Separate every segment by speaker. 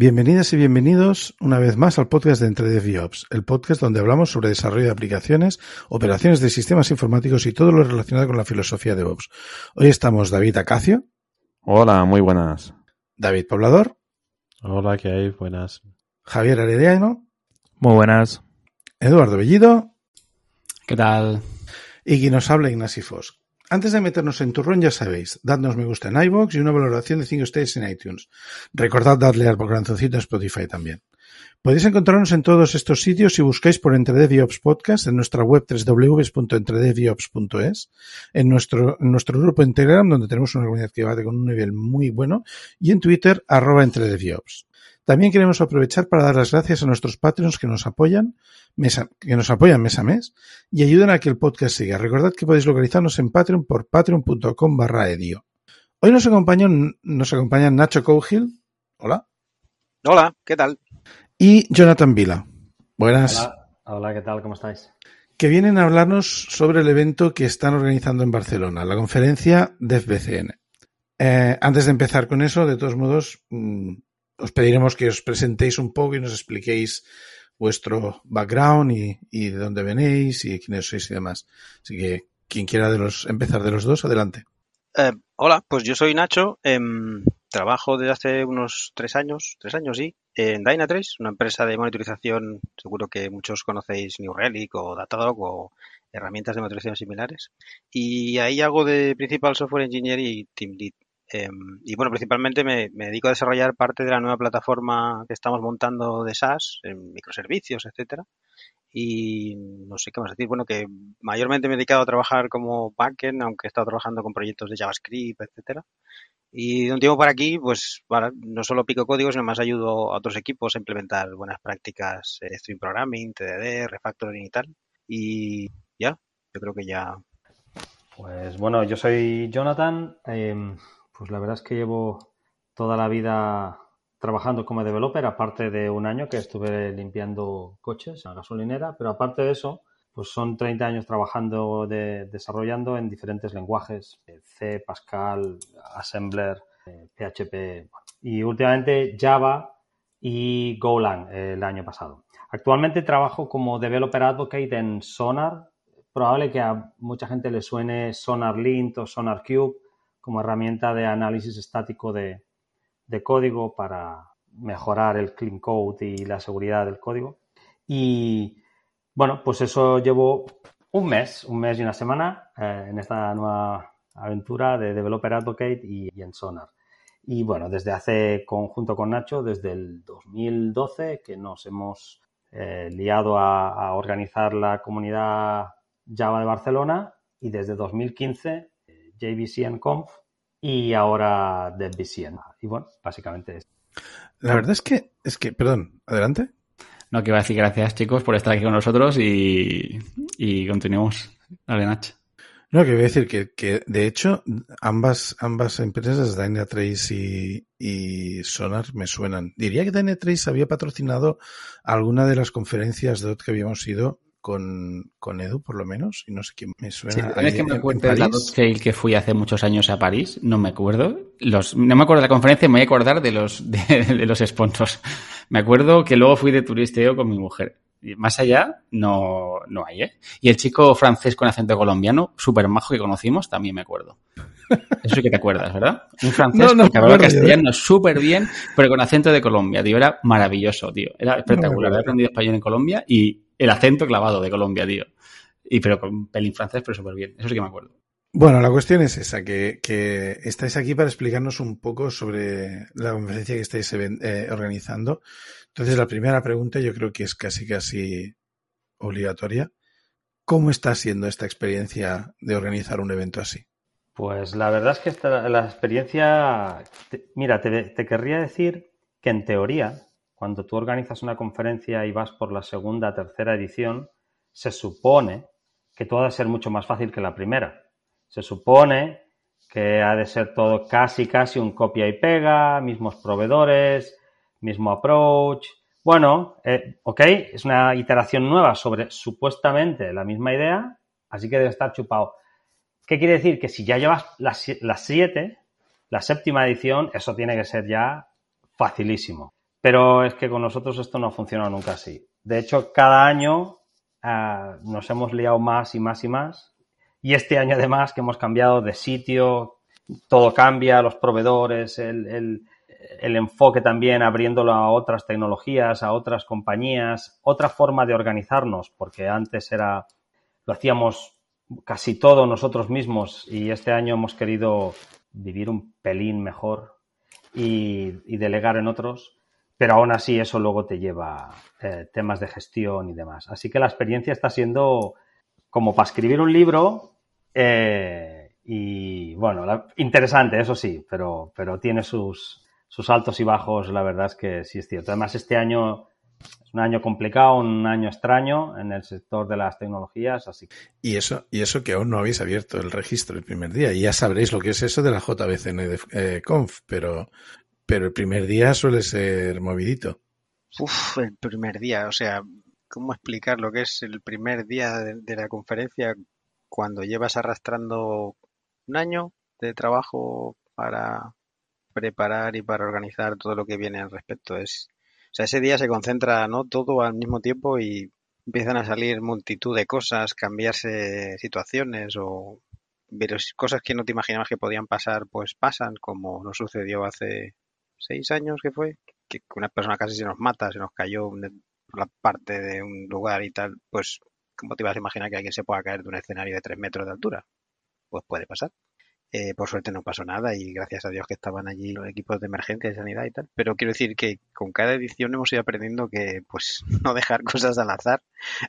Speaker 1: Bienvenidas y bienvenidos una vez más al podcast de Entre DevOps, el podcast donde hablamos sobre desarrollo de aplicaciones, operaciones de sistemas informáticos y todo lo relacionado con la filosofía de DevOps. Hoy estamos David Acacio.
Speaker 2: Hola, muy buenas.
Speaker 1: David Poblador.
Speaker 3: Hola, ¿qué hay? Buenas.
Speaker 1: Javier Arediano.
Speaker 4: Muy buenas.
Speaker 1: Eduardo Bellido.
Speaker 5: ¿Qué tal?
Speaker 1: Y quien nos habla Ignasi Fos. Antes de meternos en turrón, ya sabéis, dadnos me gusta en iVoox y una valoración de 5 estrellas en iTunes. Recordad darle al corazoncito en Spotify también. Podéis encontrarnos en todos estos sitios si buscáis por EntreDevOps Podcast en nuestra web www.entredeviops.es, en nuestro, en nuestro grupo en Telegram, donde tenemos una comunidad que va con un nivel muy bueno, y en Twitter, arroba EntreDevOps. También queremos aprovechar para dar las gracias a nuestros Patreons que nos apoyan, que nos apoyan mes a mes y ayudan a que el podcast siga. Recordad que podéis localizarnos en Patreon por patreon.com barra edio. Hoy nos acompañan, nos acompañan Nacho Cougil. Hola.
Speaker 6: Hola, ¿qué tal?
Speaker 1: Y Jonathan Vila. Buenas.
Speaker 7: Hola, hola, ¿qué tal? ¿Cómo estáis?
Speaker 1: Que vienen a hablarnos sobre el evento que están organizando en Barcelona, la conferencia DevBCN. Eh, antes de empezar con eso, de todos modos, mmm, os pediremos que os presentéis un poco y nos expliquéis vuestro background y, de dónde venís y quiénes sois y demás. Así que quien quiera de los empezar de los dos, adelante.
Speaker 6: Eh, hola, pues yo soy Nacho. Eh, trabajo desde hace unos tres años, tres años sí, en Dynatrace, una empresa de monitorización. Seguro que muchos conocéis New Relic o Datadog o herramientas de monitorización similares. Y ahí hago de Principal Software Engineer y Team Lead. Eh, y bueno, principalmente me, dedico a desarrollar parte de la nueva plataforma que estamos montando de SaaS, en microservicios, etcétera. Y no sé qué más decir. Bueno, que mayormente me he dedicado a trabajar como backend, aunque he estado trabajando con proyectos de JavaScript, etcétera. Y de un tiempo para aquí, pues no solo pico código, sino más ayudo a otros equipos a implementar buenas prácticas de stream programming, TDD, refactoring y tal. Y ya, yo creo que ya.
Speaker 7: Pues bueno, yo soy Jonathan. Eh, pues la verdad es que llevo toda la vida trabajando como developer, aparte de un año que estuve limpiando coches la gasolinera, pero aparte de eso, pues son 30 años trabajando, de, desarrollando en diferentes lenguajes, C, Pascal, Assembler, PHP y últimamente Java y Golang el año pasado. Actualmente trabajo como Developer Advocate en Sonar. Probable que a mucha gente le suene Sonar Lint o Sonar Cube como herramienta de análisis estático de, código para mejorar el clean code y la seguridad del código. Y bueno, pues eso llevo un mes, un mes y una semana eh, en esta nueva aventura de Developer Advocate y, en Sonar. Y bueno, desde hace, conjunto con Nacho, desde el 2012 que nos hemos eh, liado a, organizar la comunidad Java de Barcelona y desde 2015 JVCN Conf y ahora DevBCN. Y bueno, básicamente es.
Speaker 1: La verdad es que, es que, perdón, adelante.
Speaker 5: No, que iba a decir gracias chicos por estar aquí con nosotros y, y continuemos. Dale, Nach.
Speaker 1: No, que voy a decir que, que de hecho ambas, ambas empresas, Dynatrace y, y Sonar, me suenan. Diría que Dynatrace había patrocinado alguna de las conferencias de que habíamos ido con, con, Edu, por lo menos, y no sé quién me suena.
Speaker 5: Sí, es que me acuerdo de la Scale que fui hace muchos años a París, no me acuerdo. Los, no me acuerdo de la conferencia, me voy a acordar de los, de, de los sponsors. Me acuerdo que luego fui de turisteo con mi mujer. Y más allá, no, no hay, ¿eh? Y el chico francés con acento colombiano, súper majo que conocimos, también me acuerdo. Eso sí que te acuerdas, ¿verdad? Un francés no, no, que hablaba castellano súper bien, pero con acento de Colombia, tío. Era maravilloso, tío. Era espectacular. No He aprendido español en Colombia y el acento clavado de Colombia, tío. Y pero con pelín francés, pero súper bien. Eso sí que me acuerdo.
Speaker 1: Bueno, la cuestión es esa, que, que, estáis aquí para explicarnos un poco sobre la conferencia que estáis eh, organizando. Entonces, la primera pregunta yo creo que es casi, casi obligatoria. ¿Cómo está siendo esta experiencia de organizar un evento así?
Speaker 7: Pues la verdad es que esta, la experiencia, te, mira, te, te querría decir que en teoría, cuando tú organizas una conferencia y vas por la segunda, tercera edición, se supone que todo ha de ser mucho más fácil que la primera. Se supone que ha de ser todo casi, casi un copia y pega, mismos proveedores, mismo approach. Bueno, eh, ok, es una iteración nueva sobre supuestamente la misma idea, así que debe estar chupado. ¿Qué quiere decir? Que si ya llevas las, las siete, la séptima edición, eso tiene que ser ya facilísimo. Pero es que con nosotros esto no funciona nunca así. De hecho, cada año eh, nos hemos liado más y más y más. Y este año además que hemos cambiado de sitio, todo cambia, los proveedores, el, el, el, enfoque también abriéndolo a otras tecnologías, a otras compañías, otra forma de organizarnos, porque antes era, lo hacíamos casi todo nosotros mismos y este año hemos querido vivir un pelín mejor y, y delegar en otros, pero aún así eso luego te lleva eh, temas de gestión y demás. Así que la experiencia está siendo como para escribir un libro eh, y bueno, interesante, eso sí, pero, pero tiene sus, sus altos y bajos, la verdad es que sí es cierto. Además, este año es un año complicado, un año extraño en el sector de las tecnologías, así.
Speaker 1: Y eso, y eso que aún no habéis abierto el registro el primer día, y ya sabréis lo que es eso de la JBCN de, eh, Conf, pero, pero el primer día suele ser movidito.
Speaker 6: Uf, el primer día, o sea, ¿cómo explicar lo que es el primer día de, la conferencia cuando llevas arrastrando un año de trabajo para preparar y para organizar todo lo que viene al respecto. Es, o sea, ese día se concentra no todo al mismo tiempo y empiezan a salir multitud de cosas, cambiarse situaciones o pero cosas que no te imaginabas que podían pasar, pues pasan, como nos sucedió hace seis años que fue, que una persona casi se nos mata, se nos cayó por la parte de un lugar y tal, pues ¿cómo te ibas a imaginar que alguien se pueda caer de un escenario de tres metros de altura? Pues puede pasar. Eh, por suerte no pasó nada y gracias a Dios que estaban allí los equipos de emergencia y sanidad y tal. Pero quiero decir que con cada edición hemos ido aprendiendo que pues no dejar cosas al azar,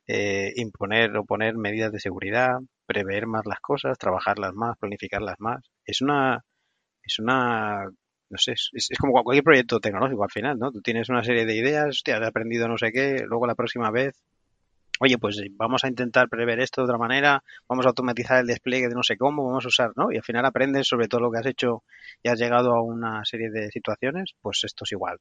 Speaker 6: eh, imponer o poner medidas de seguridad, prever más las cosas, trabajarlas más, planificarlas más. Es una, es una, no sé, es, es como cualquier proyecto tecnológico al final, ¿no? Tú tienes una serie de ideas, hostia, has aprendido no sé qué, luego la próxima vez oye, pues vamos a intentar prever esto de otra manera, vamos a automatizar el despliegue de no sé cómo, vamos a usar, ¿no? Y al final aprendes sobre todo lo que has hecho y has llegado a una serie de situaciones, pues esto es igual.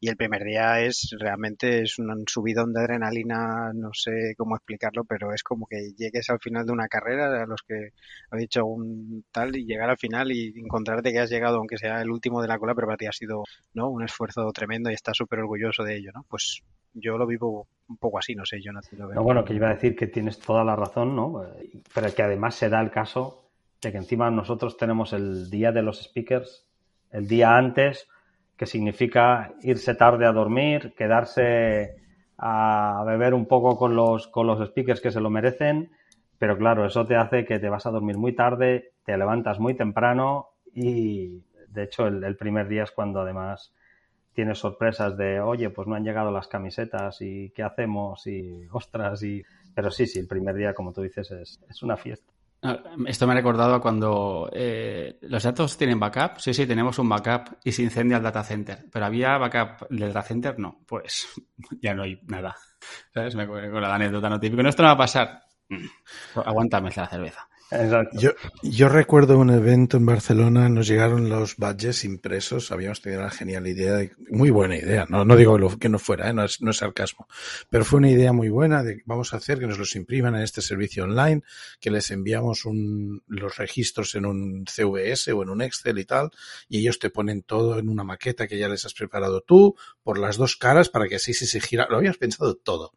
Speaker 6: Y el primer día es realmente es un subidón de adrenalina, no sé cómo explicarlo, pero es como que llegues al final de una carrera, a los que habéis hecho un tal, y llegar al final y encontrarte que has llegado, aunque sea el último de la cola, pero para ti ha sido, ¿no? Un esfuerzo tremendo y estás súper orgulloso de ello, ¿no? Pues yo lo vivo un poco así, no sé, yo no, lo
Speaker 7: no, bueno, que iba a decir que tienes toda la razón, ¿no? Pero que además se da el caso de que encima nosotros tenemos el día de los speakers, el día antes, que significa irse tarde a dormir, quedarse a beber un poco con los, con los speakers que se lo merecen, pero claro, eso te hace que te vas a dormir muy tarde, te levantas muy temprano y de hecho el, el primer día es cuando además tienes sorpresas de, oye, pues no han llegado las camisetas y qué hacemos y ostras y... Pero sí, sí, el primer día, como tú dices, es, es una fiesta.
Speaker 5: Esto me ha recordado cuando eh, los datos tienen backup. Sí, sí, tenemos un backup y se incendia el data center. Pero había backup del data center, no. Pues ya no hay nada. ¿Sabes? Me acuerdo con la anécdota no típico. No, esto no va a pasar. Aguántame la cerveza.
Speaker 1: Yo, yo recuerdo un evento en Barcelona, nos llegaron los badges impresos, habíamos tenido una genial idea, de, muy buena idea, no, no digo lo, que no fuera, ¿eh? no, es, no es sarcasmo, pero fue una idea muy buena de vamos a hacer que nos los impriman en este servicio online, que les enviamos un, los registros en un CVS o en un Excel y tal, y ellos te ponen todo en una maqueta que ya les has preparado tú, por las dos caras, para que así si se gira, lo habíamos pensado todo,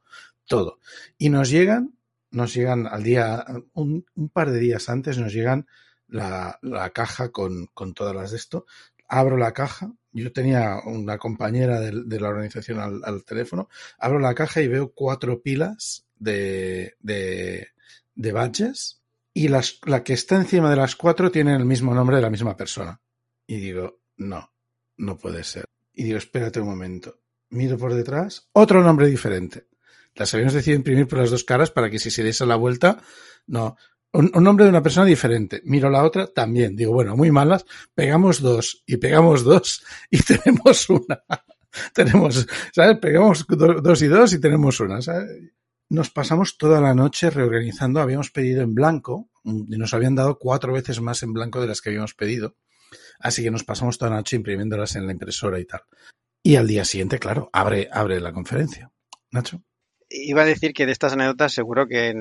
Speaker 1: todo. Y nos llegan nos llegan al día, un, par de días antes nos llegan la, caja con, todas las de esto. Abro la caja, yo tenía una compañera de, la organización al, teléfono, abro la caja y veo cuatro pilas de, de, de badges y la que está encima de las cuatro tiene el mismo nombre de la misma persona. Y digo, no, no puede ser. Y digo, espérate un momento. Miro por detrás, otro nombre diferente las habíamos decidido imprimir por las dos caras para que si se diese la vuelta, no. Un, nombre de una persona diferente. Miro la otra también. Digo, bueno, muy malas. Pegamos dos y pegamos dos y tenemos una. tenemos, ¿sabes? Pegamos do, dos y dos y tenemos una. Nos pasamos toda la noche reorganizando. Habíamos pedido en blanco y nos habían dado cuatro veces más en blanco de las que habíamos pedido. Así que nos pasamos toda la noche imprimiéndolas en la impresora y tal. Y al día siguiente, claro, abre, abre la conferencia. Nacho
Speaker 6: iba a decir que de estas anécdotas seguro que,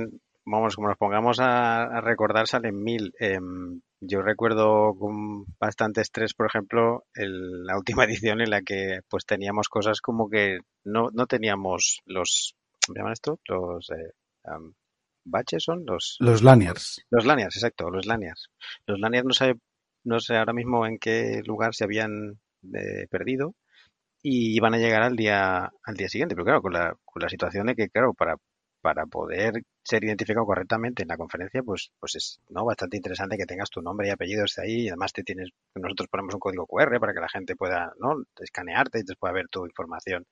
Speaker 6: vamos, como nos pongamos a, a recordar, salen mil. Eh, yo recuerdo con bastante estrés, por ejemplo, el, la última edición en la que pues teníamos cosas como que no, no teníamos los, ¿cómo llaman esto? Los eh, um, baches son los
Speaker 1: los lanyards.
Speaker 6: Los lanyards, exacto, los lanyards. Los lanyards no sé, no sé ahora mismo en qué lugar se habían eh, perdido y iban a llegar al día al día siguiente, pero claro, con la, con la situación de que, claro, para para poder ser identificado correctamente en la conferencia, pues, pues es ¿no? bastante interesante que tengas tu nombre y apellido esté ahí y además te tienes, nosotros ponemos un código QR para que la gente pueda ¿no? escanearte y pueda ver tu información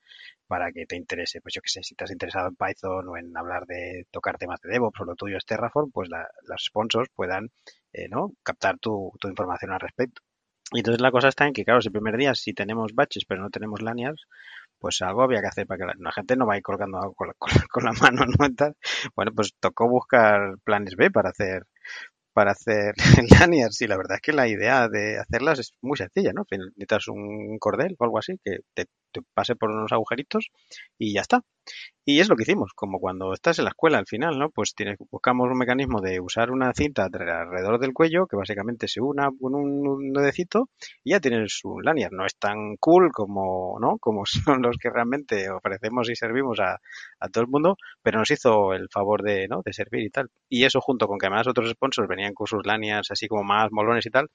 Speaker 6: para que te interese. Pues yo que sé, si estás interesado en Python o en hablar de tocar temas de DevOps o lo tuyo es Terraform, pues la, los sponsors puedan eh, ¿no? captar tu, tu información al respecto. Y entonces la cosa está en que, claro, el primer día si tenemos batches pero no tenemos lanyards, pues algo había que hacer para que la, gente no vaya colgando algo con la, con, con la mano, ¿no? Bueno, pues tocó buscar planes B para hacer para hacer y la verdad es que la idea de hacerlas es muy sencilla, ¿no? Necesitas un cordel o algo así que te, pase por unos agujeritos y ya está. Y es lo que hicimos, como cuando estás en la escuela al final, ¿no? Pues tienes, buscamos un mecanismo de usar una cinta alrededor del cuello que básicamente se una con un, un y ya tienes un lanyard. No es tan cool como, ¿no? Como son los que realmente ofrecemos y servimos a, a todo el mundo, pero nos hizo el favor de, ¿no? De servir y tal. Y eso junto con que además otros sponsors venían con sus lanyards así como más molones y tal,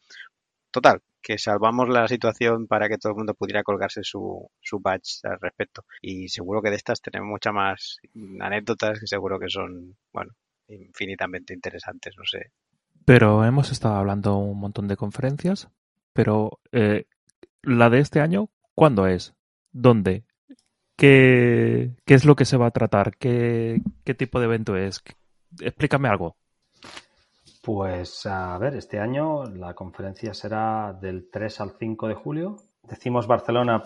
Speaker 6: total, que salvamos la situación para que todo el mundo pudiera colgarse su, su badge al respecto. Y seguro que de estas tenemos muchas más anécdotas que seguro que son, bueno, infinitamente interesantes, no sé.
Speaker 4: Pero hemos estado hablando un montón de conferencias, pero eh, la de este año, ¿cuándo es? ¿Dónde? ¿Qué, qué es lo que se va a tratar? ¿Qué, qué tipo de evento es? Explícame algo.
Speaker 7: Pues a ver, este año la conferencia será del 3 al 5 de julio. Decimos Barcelona,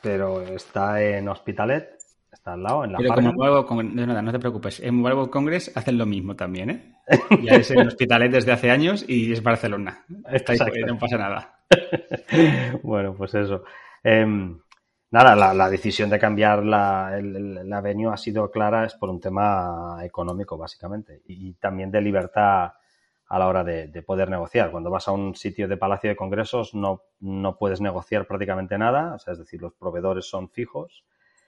Speaker 7: pero está en Hospitalet, está al lado, en la
Speaker 5: Pero como Mobile Congress, no, no te preocupes, en Mobile Congress hacen lo mismo también, ¿eh? Ya es en Hospitalet desde hace años y es Barcelona. Está ahí, no pasa nada.
Speaker 7: bueno, pues eso. Eh, nada, la, la, decisión de cambiar la, el, la venue ha sido clara, es por un tema económico, básicamente, y también de libertad a la hora de, de, poder negociar. Cuando vas a un sitio de Palacio de Congresos no, no puedes negociar prácticamente nada, es decir, los proveedores son fijos.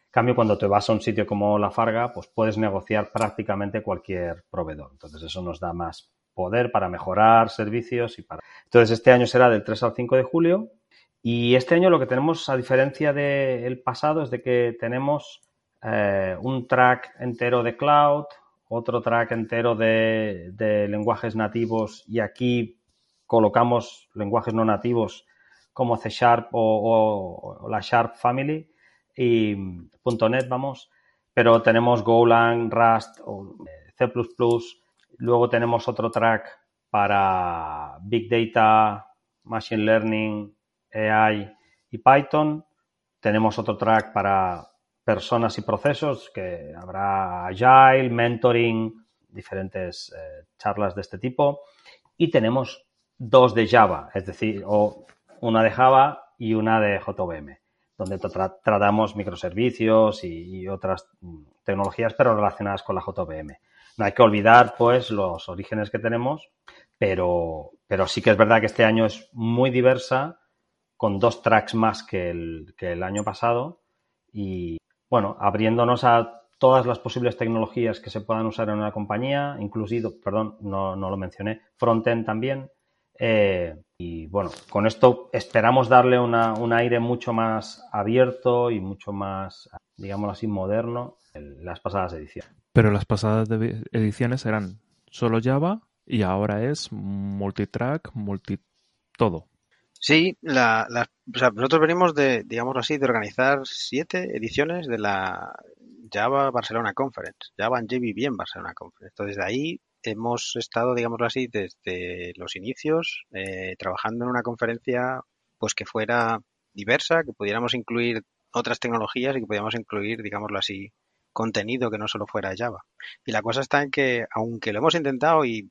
Speaker 7: En cambio, cuando te vas a un sitio como La Farga, pues puedes negociar prácticamente cualquier proveedor. Entonces, eso nos da más poder para mejorar servicios y para... Entonces, este año será del 3 al 5 de julio y este año lo que tenemos, a diferencia del pasado, es de que tenemos eh, un track entero de cloud, otro track entero de, lenguajes nativos y aquí colocamos lenguajes no nativos como C Sharp o, o, o la Sharp Family y .NET, vamos, pero tenemos Golang, Rust, C++, luego tenemos otro track para Big Data, Machine Learning, AI y Python, tenemos otro track para personas y procesos, que habrá Agile, Mentoring, diferentes eh, charlas de este tipo. Y tenemos dos de Java, es decir, o una de Java y una de JVM, donde tra tratamos microservicios y, otras tecnologías, pero relacionadas con la JVM. No hay que olvidar, pues, los orígenes que tenemos, pero, pero sí que es verdad que este año es muy diversa, con dos tracks más que el, que el año pasado y, bueno, abriéndonos a todas las posibles tecnologías que se puedan usar en una compañía, incluido, perdón, no, no lo mencioné, frontend también. Eh, y bueno, con esto esperamos darle una, un aire mucho más abierto y mucho más, digámoslo así, moderno en las pasadas ediciones.
Speaker 4: Pero las pasadas ediciones eran solo Java y ahora es multitrack, multi todo.
Speaker 6: Sí, la, la, o sea, nosotros venimos de, digámoslo así, de organizar siete ediciones de la Java Barcelona Conference, Java and JVB en Barcelona Conference. Entonces, de ahí hemos estado, digámoslo así, desde los inicios, eh, trabajando en una conferencia pues que fuera diversa, que pudiéramos incluir otras tecnologías y que pudiéramos incluir, digámoslo así, contenido que no solo fuera Java. Y la cosa está en que, aunque lo hemos intentado y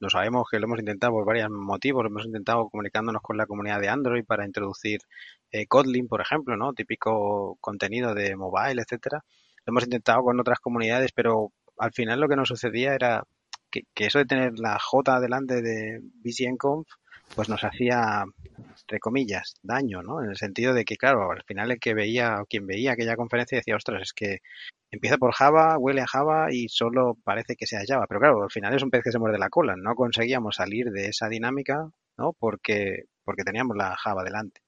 Speaker 6: lo sabemos que lo hemos intentado por varios motivos, lo hemos intentado comunicándonos con la comunidad de Android para introducir eh, Kotlin, por ejemplo, ¿no? Típico contenido de mobile, etcétera. Lo hemos intentado con otras comunidades, pero al final lo que nos sucedía era que, que eso de tener la J delante de BCNConf pues nos hacía, entre comillas, daño, ¿no? En el sentido de que, claro, al final el que veía o quien veía aquella conferencia decía, ostras, es que empieza por Java, huele a Java y solo parece que sea Java. Pero claro, al final es un pez que se muerde la cola. No conseguíamos salir de esa dinámica, ¿no? Porque, porque teníamos la Java delante.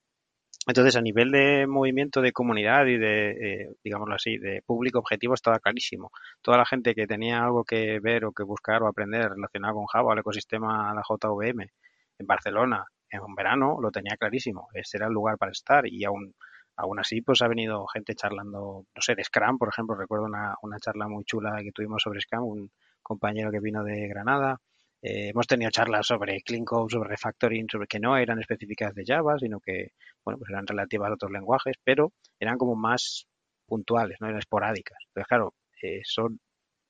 Speaker 6: Entonces, a nivel de movimiento de comunidad y de, eh, digámoslo así, de público objetivo estaba clarísimo. Toda la gente que tenía algo que ver o que buscar o aprender relacionado con Java, el ecosistema, la JVM, en Barcelona, en un verano, lo tenía clarísimo. Ese era el lugar para estar y aún, aún así, pues ha venido gente charlando, no sé, de Scrum, por ejemplo. Recuerdo una, una charla muy chula que tuvimos sobre Scrum, un compañero que vino de Granada eh, hemos tenido charlas sobre clean code, sobre refactoring, sobre que no eran específicas de Java, sino que, bueno, pues eran relativas a otros lenguajes, pero eran como más puntuales, no eran esporádicas. Entonces, claro, eso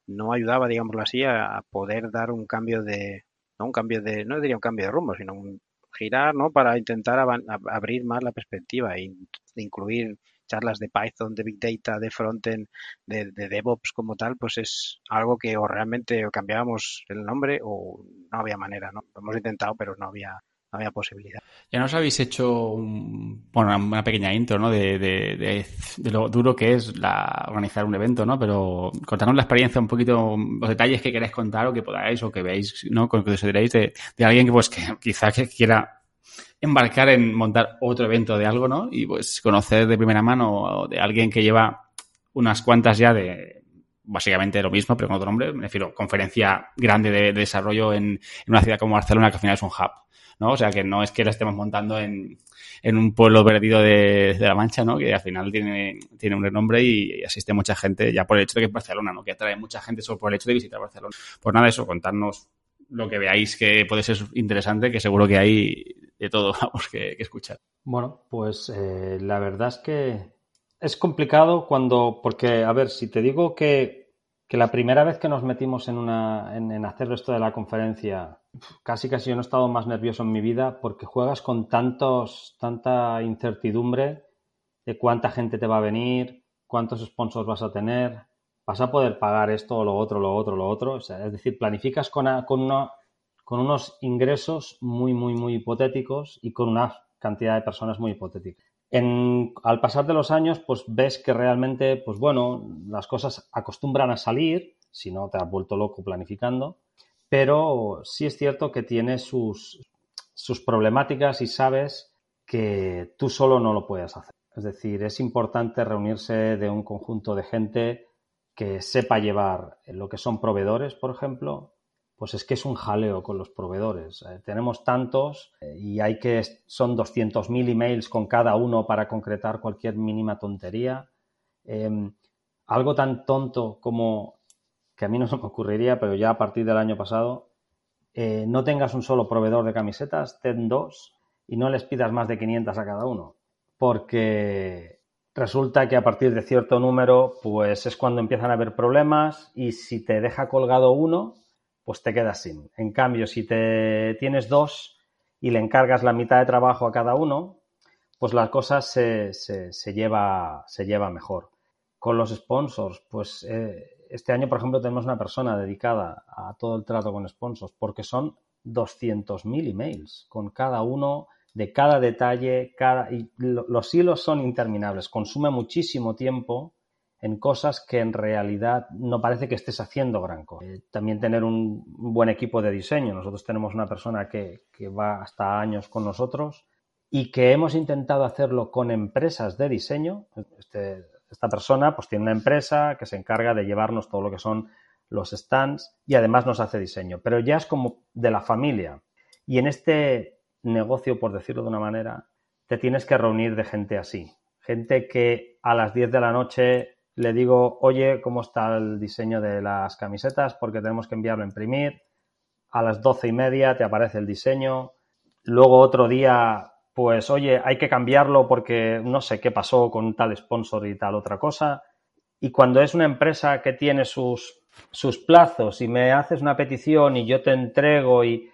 Speaker 6: no ayudaba, digámoslo así, a, poder dar un cambio de, no un cambio de, no diría un cambio de rumbo, sino un girar, ¿no? Para intentar abrir más la perspectiva e incluir charlas de Python, de Big Data, de Frontend, de, de, DevOps como tal, pues es algo que o realmente cambiábamos el nombre o no había manera, ¿no? Lo hemos intentado, pero no había, había posibilidad.
Speaker 5: Ya nos habéis hecho bueno, una pequeña intro, ¿no? De, lo duro que es la, organizar un evento, ¿no? Pero contarnos la experiencia, un poquito, los detalles que queréis contar o que podáis o que veáis, ¿no? Con que os diréis de, de alguien que, pues, que quizás que quiera embarcar en montar otro evento de algo, ¿no? Y pues conocer de primera mano de alguien que lleva unas cuantas ya de básicamente lo mismo, pero con otro nombre. Me refiero, conferencia grande de, desarrollo en, en, una ciudad como Barcelona, que al final es un hub, ¿no? O sea, que no es que lo estemos montando en, en un pueblo perdido de, de, La Mancha, ¿no? Que al final tiene, tiene un renombre y, y, asiste mucha gente ya por el hecho de que es Barcelona, ¿no? Que atrae mucha gente solo por el hecho de visitar Barcelona. Pues nada, eso, contarnos lo que veáis que puede ser interesante, que seguro que hay de todo, vamos, que, que escuchar.
Speaker 7: Bueno, pues eh, la verdad es que es complicado cuando, porque, a ver, si te digo que, que la primera vez que nos metimos en, una, en, en, hacer esto de la conferencia, casi casi yo no he estado más nervioso en mi vida porque juegas con tantos, tanta incertidumbre de cuánta gente te va a venir, cuántos sponsors vas a tener, vas a poder pagar esto, lo otro, lo otro, lo otro. O es decir, planificas con, con, unos ingresos muy, muy, muy hipotéticos y con una cantidad de personas muy hipotética. En, al pasar de los años, pues ves que realmente, pues bueno, las cosas acostumbran a salir, si no te has vuelto loco planificando, pero sí es cierto que tiene sus, sus problemáticas y sabes que tú solo no lo puedes hacer. Es decir, es importante reunirse de un conjunto de gente que sepa llevar lo que son proveedores, por ejemplo, pues es que es un jaleo con los proveedores. Eh, tenemos tantos eh, y hay que, son 200.000 emails con cada uno para concretar cualquier mínima tontería. Eh, algo tan tonto como, que a mí no se me ocurriría, pero ya a partir del año pasado, eh, no tengas un solo proveedor de camisetas, ten dos y no les pidas más de 500 a cada uno. Porque resulta que a partir de cierto número, pues es cuando empiezan a haber problemas y si te deja colgado uno, pues te quedas sin. En cambio, si te tienes dos y le encargas la mitad de trabajo a cada uno, pues las cosas se, se, lleva, se lleva mejor. Con los sponsors, pues eh, este año, por ejemplo, tenemos una persona dedicada a todo el trato con sponsors, porque son 200.000 emails con cada uno de cada detalle, cada, los hilos son interminables, consume muchísimo tiempo en cosas que en realidad no parece que estés haciendo gran cosa. Eh, también tener un, buen equipo de diseño. Nosotros tenemos una persona que, que, va hasta años con nosotros y que hemos intentado hacerlo con empresas de diseño. Este, esta persona pues tiene una empresa que se encarga de llevarnos todo lo que son los stands y además nos hace diseño. Pero ya es como de la familia. Y en este negocio, por decirlo de una manera, te tienes que reunir de gente así. Gente que a las 10 de la noche le digo, oye, ¿cómo está el diseño de las camisetas? Porque tenemos que enviarlo a imprimir. A las doce y media te aparece el diseño. Luego otro día, pues, oye, hay que cambiarlo porque no sé qué pasó con tal sponsor y tal otra cosa. Y cuando es una empresa que tiene sus, sus plazos y me haces una petición y yo te entrego y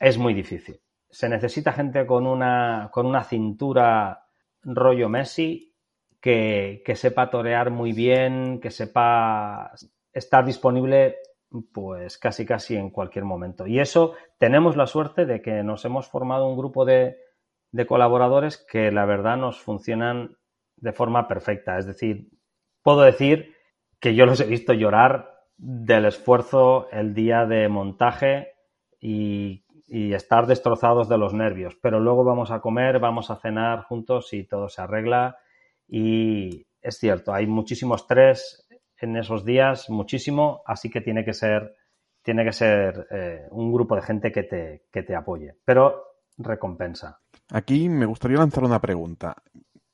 Speaker 7: es muy difícil se necesita gente con una, con una cintura rollo Messi que, que, sepa torear muy bien, que sepa estar disponible pues casi casi en cualquier momento. Y eso tenemos la suerte de que nos hemos formado un grupo de, de colaboradores que la verdad nos funcionan de forma perfecta. Es decir, puedo decir que yo los he visto llorar del esfuerzo el día de montaje y, y, estar destrozados de los nervios. Pero luego vamos a comer, vamos a cenar juntos y todo se arregla. Y es cierto, hay muchísimo estrés en esos días, muchísimo, así que tiene que ser, tiene que ser eh, un grupo de gente que te, que te apoye. Pero recompensa.
Speaker 2: Aquí me gustaría lanzar una pregunta.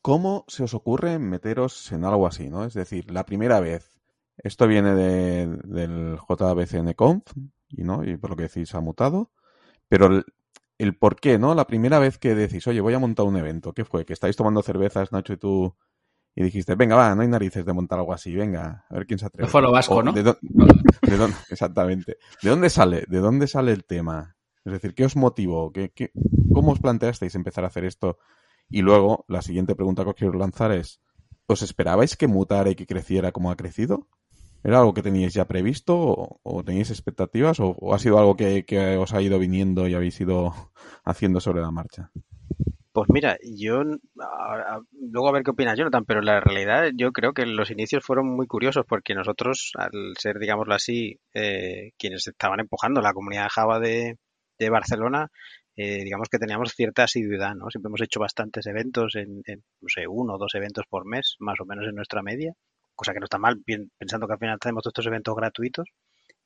Speaker 2: ¿Cómo se os ocurre meteros en algo así, no? Es decir, la primera vez, esto viene de, del JBCNConf, y no, y por lo que decís ha mutado, pero el, el, por qué, ¿no? La primera vez que decís, oye, voy a montar un evento, ¿qué fue? Que estáis tomando cervezas, Nacho y tú, y dijiste, venga, va, no hay narices de montar algo así, venga, a ver quién se atreve.
Speaker 5: Fue lo vasco,
Speaker 2: O,
Speaker 5: ¿no?
Speaker 2: ¿de, dó- de dónde- exactamente. ¿De dónde sale? ¿De dónde sale el tema? Es decir, ¿qué os motivó? ¿Qué, qué, ¿Cómo os planteasteis empezar a hacer esto? Y luego, la siguiente pregunta que os quiero lanzar es, ¿os esperabais que mutara y que creciera como ha crecido? ¿Era algo que teníais ya previsto o, teníais expectativas o, ha sido algo que, os ha ido viniendo y habéis ido haciendo sobre la marcha?
Speaker 6: Pues mira, yo luego a ver qué opina Jonathan, pero la realidad yo creo que los inicios fueron muy curiosos porque nosotros, al ser, digámoslo así, eh, quienes estaban empujando la comunidad Java de, de Barcelona, eh, digamos que teníamos cierta asiduidad, ¿no? Siempre hemos hecho bastantes eventos, en, en, no sé, uno o dos eventos por mes, más o menos en nuestra media, cosa que no está mal, pensando que al final tenemos todos estos eventos gratuitos.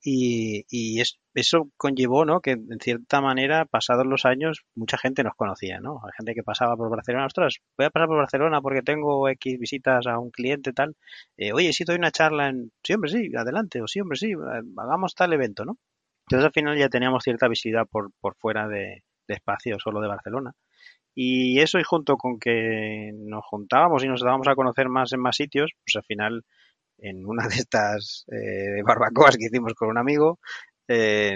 Speaker 6: Y, y es- eso conllevó, ¿no? Que en cierta manera, pasados los años, mucha gente nos conocía, ¿no? Hay gente que pasaba por Barcelona, ostras, voy a pasar por Barcelona porque tengo X visitas a un cliente tal. Eh, Oye, si doy una charla en, sí, hombre, sí, adelante, o sí, hombre, sí, eh, hagamos tal evento, ¿no? Entonces al final ya teníamos cierta visibilidad por, por fuera de, de espacio solo de Barcelona. Y eso y junto con que nos juntábamos y nos dábamos a conocer más en más sitios, pues al final en una de estas eh, barbacoas que hicimos con un amigo, eh,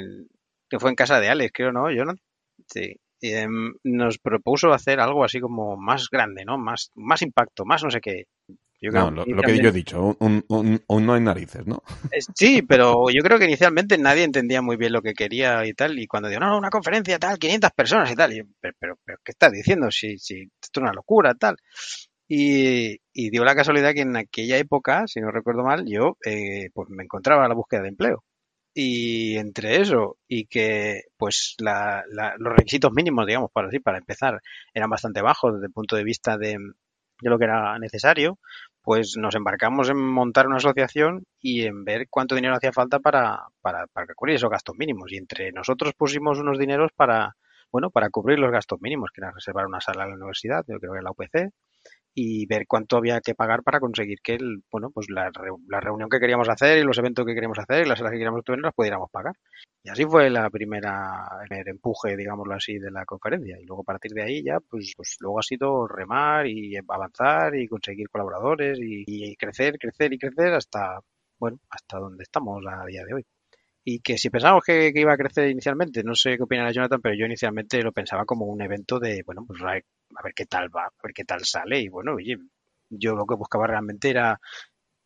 Speaker 6: que fue en casa de Alex, creo, ¿no? Yo no. Sí. Y, em, nos propuso hacer algo así como más grande, ¿no? Más, más impacto, más no sé qué. Yo
Speaker 2: No,
Speaker 6: creo
Speaker 2: lo,
Speaker 6: que
Speaker 2: lo que yo he dicho, un, un, un no hay narices, ¿no?
Speaker 6: Sí, pero yo creo que inicialmente nadie entendía muy bien lo que quería y tal. Y cuando digo, no, no, una conferencia tal, 500 personas y tal. Y yo, pero, pero, pero, ¿qué estás diciendo? Si, si esto es una locura, tal. Y, y dio la casualidad que en aquella época, si no recuerdo mal, yo eh, pues me encontraba a la búsqueda de empleo. Y entre eso y que pues la, la- los requisitos mínimos, digamos, para para empezar, eran bastante bajos desde el punto de vista de, de lo que era necesario, pues nos embarcamos en montar una asociación y en ver cuánto dinero hacía falta para, para, para cubrir esos gastos mínimos. Y entre nosotros pusimos unos dineros para, bueno, para cubrir los gastos mínimos, que era reservar una sala en la universidad, yo creo que en la UPC, y ver cuánto había que pagar para conseguir que el, bueno, pues la, la reunión que queríamos hacer y los eventos que queríamos hacer y las salas que queríamos tener las pudiéramos pagar. Y así fue la primera, el empuje, digámoslo así, de la conferencia. Y luego a partir de ahí ya, pues, pues luego ha sido remar y avanzar y conseguir colaboradores y, y crecer, crecer y crecer hasta, bueno, hasta donde estamos a día de hoy. Y que si pensábamos que, iba a crecer inicialmente, no sé qué opinará Jonathan, pero yo inicialmente lo pensaba como un evento de, bueno, pues a ver, qué tal va, a ver qué tal sale. Y bueno, oye, yo lo que buscaba realmente era,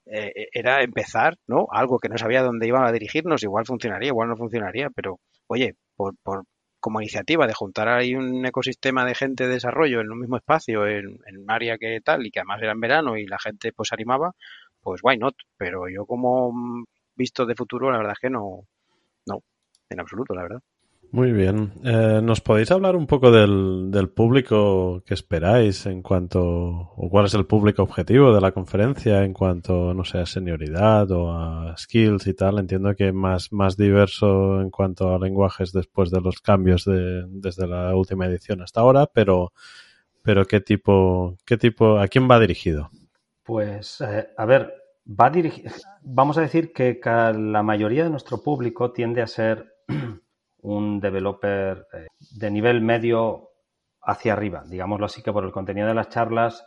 Speaker 6: eh, era empezar, ¿no? Algo que no sabía dónde iba a dirigirnos, igual funcionaría, igual no funcionaría, pero oye, por, por como iniciativa de juntar ahí un ecosistema de gente de desarrollo en un mismo espacio, en, en un área que tal, y que además era en verano y la gente pues animaba, pues why not? Pero yo como visto de futuro, la verdad es que no, no, en absoluto, la verdad.
Speaker 3: Muy bien. Eh, ¿Nos podéis hablar un poco del, del público que esperáis en cuanto, o cuál es el público objetivo de la conferencia en cuanto, no sé, a senioridad o a skills y tal? Entiendo que más, más diverso en cuanto a lenguajes después de los cambios de, desde la última edición hasta ahora, pero, pero ¿qué tipo, qué tipo, a quién va dirigido?
Speaker 7: Pues, eh, a ver, va dirigi- vamos a decir que la mayoría de nuestro público tiende a ser un developer eh, de nivel medio hacia arriba, digámoslo así, que por el contenido de las charlas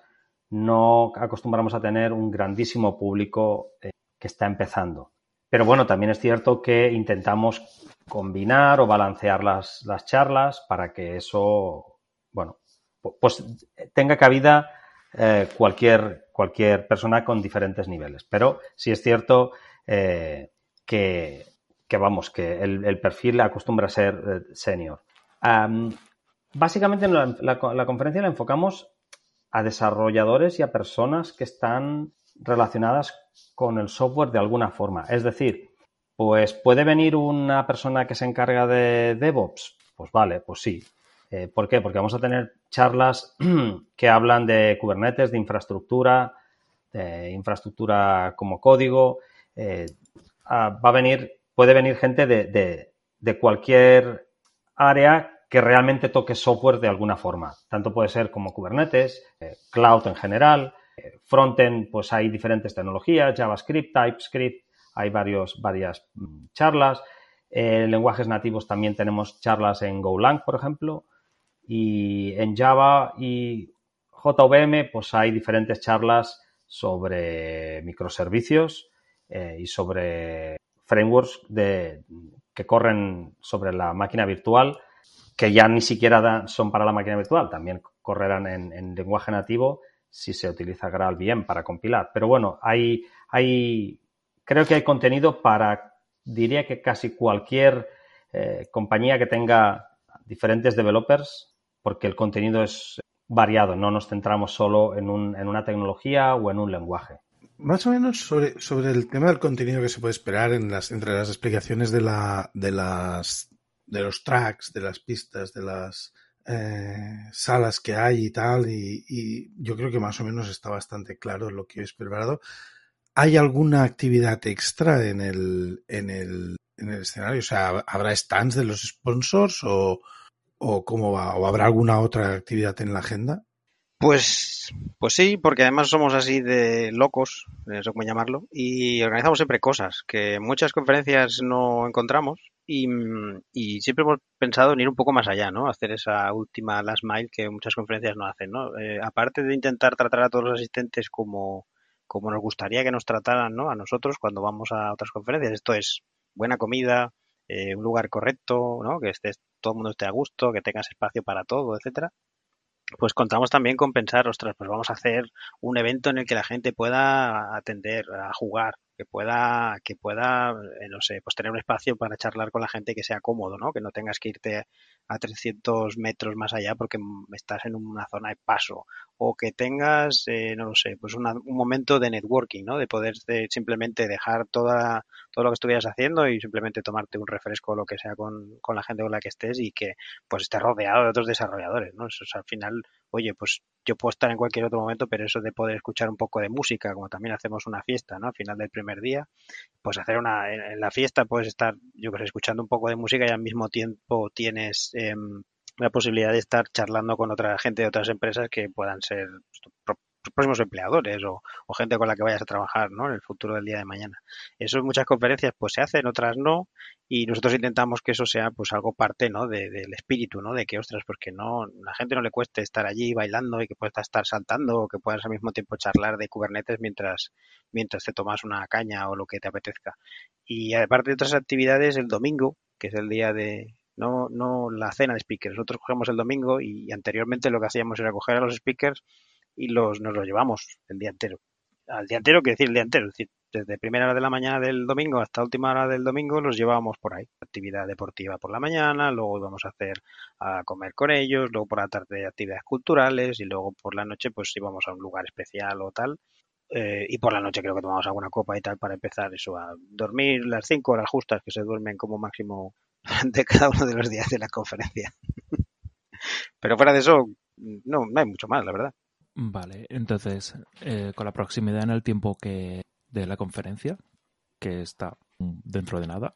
Speaker 7: no acostumbramos a tener un grandísimo público eh, que está empezando. Pero bueno, también es cierto que intentamos combinar o balancear las, las charlas para que eso, bueno, pu- pues tenga cabida eh, cualquier, cualquier persona con diferentes niveles. Pero sí es cierto eh, que, vamos, que el, perfil acostumbra a ser eh, senior. Am, básicamente en la, la- la conferencia la enfocamos a desarrolladores y a personas que están relacionadas con el software de alguna forma. Es decir, pues puede venir una persona que se encarga de DevOps. Pues vale, pues sí. Eh, ¿Por qué? Porque vamos a tener charlas que hablan de Kubernetes, de infraestructura, de infraestructura como código. Eh, ah, va a venir, puede venir gente de, de- de cualquier área que realmente toque software de alguna forma. Tanto puede ser como Kubernetes, eh, cloud en general, frontend, pues hay diferentes tecnologías, JavaScript, TypeScript, hay varios, varias mm, charlas. Eh, lenguajes nativos también tenemos charlas en Golang, por ejemplo, y en Java y JVM, pues hay diferentes charlas sobre microservicios eh, y sobre frameworks que corren sobre la máquina virtual, que ya ni siquiera son para la máquina virtual, también correrán en, en lenguaje nativo si se utiliza GraalVM para compilar. Pero bueno, hay, hay, creo que hay contenido para, diría que casi cualquier eh, compañía que tenga diferentes developers, porque el contenido es variado, no nos centramos solo en, un- en una tecnología o en un lenguaje.
Speaker 1: Más o menos sobre, sobre el tema del contenido que se puede esperar entre las explicaciones de la, de las, de los tracks, de las pistas, de las eh, salas que hay y tal, y, y yo creo que más o menos está bastante claro lo que he preparado. ¿Hay alguna actividad extra en el, en el, en el escenario? O sea, ¿habrá stands de los sponsors o, o cómo va? ¿O habrá alguna otra actividad en la agenda?
Speaker 6: Pues, pues sí, porque además somos así de locos, no sé cómo llamarlo, y organizamos siempre cosas que muchas conferencias no encontramos y, y siempre hemos pensado en ir un poco más allá, ¿no? Hacer esa última last mile que muchas conferencias no hacen, ¿no? Eh, aparte de intentar tratar a todos los asistentes como, como nos gustaría que nos trataran, ¿no? A nosotros cuando vamos a otras conferencias, esto es buena comida, eh, un lugar correcto, ¿no? Que estés, todo el mundo esté a gusto, que tengas espacio para todo, etcétera pues contamos también con pensar, ostras, pues vamos a hacer un evento en el que la gente pueda atender, a jugar, que pueda, que pueda, eh, no sé, pues tener un espacio para charlar con la gente que sea cómodo, ¿no? Que no tengas que irte a 300 metros más allá porque mm, estás en una zona de paso o que tengas, eh, no lo sé, pues una- un momento de networking, ¿no? De poder eh, simplemente dejar toda, todo lo que estuvieras haciendo y simplemente tomarte un refresco o lo que sea con, con la gente con la que estés y que pues estés rodeado de otros desarrolladores, ¿no? Eso es al final, oye, pues yo puedo estar en cualquier otro momento, pero eso de poder escuchar un poco de música, como también hacemos una fiesta, ¿no? Al final del primer día, pues hacer una, en, la fiesta puedes estar, yo sé, escuchando un poco de música y al mismo tiempo tienes em, la posibilidad de estar charlando con otra gente de otras empresas que puedan ser próximos empleadores o, gente con la que vayas a trabajar, ¿no? En el futuro del día de mañana. Eso en muchas conferencias pues se hace, en otras no, y nosotros intentamos que eso sea pues algo parte, ¿no? De- del espíritu, ¿no? De que, ostras, pues que no, la gente no le cueste estar allí bailando y que puedas estar saltando o que puedas al mismo tiempo charlar de Kubernetes mientras, mientras te tomas una caña o lo que te apetezca. Y aparte de otras actividades, el domingo, que es el día de, no, no la cena de speakers, nosotros cogemos el domingo y anteriormente lo que hacíamos era coger a los speakers y los, nos los llevamos el día entero. Al día entero, quiere decir el día entero, es decir, desde primera hora de la mañana del domingo hasta última hora del domingo los llevábamos por ahí. Actividad deportiva por la mañana, luego íbamos a hacer a comer con ellos, luego por la tarde actividades culturales y luego por la noche pues íbamos a un lugar especial o tal. Eh, y por la noche creo que tomamos alguna copa y tal para empezar eso a dormir las cinco horas justas que se duermen como máximo durante cada uno de los días de la conferencia. Pero fuera de eso, no, no hay mucho más, la verdad.
Speaker 4: Vale, entonces, eh, con la proximidad en el tiempo que de la conferencia, que está dentro de nada,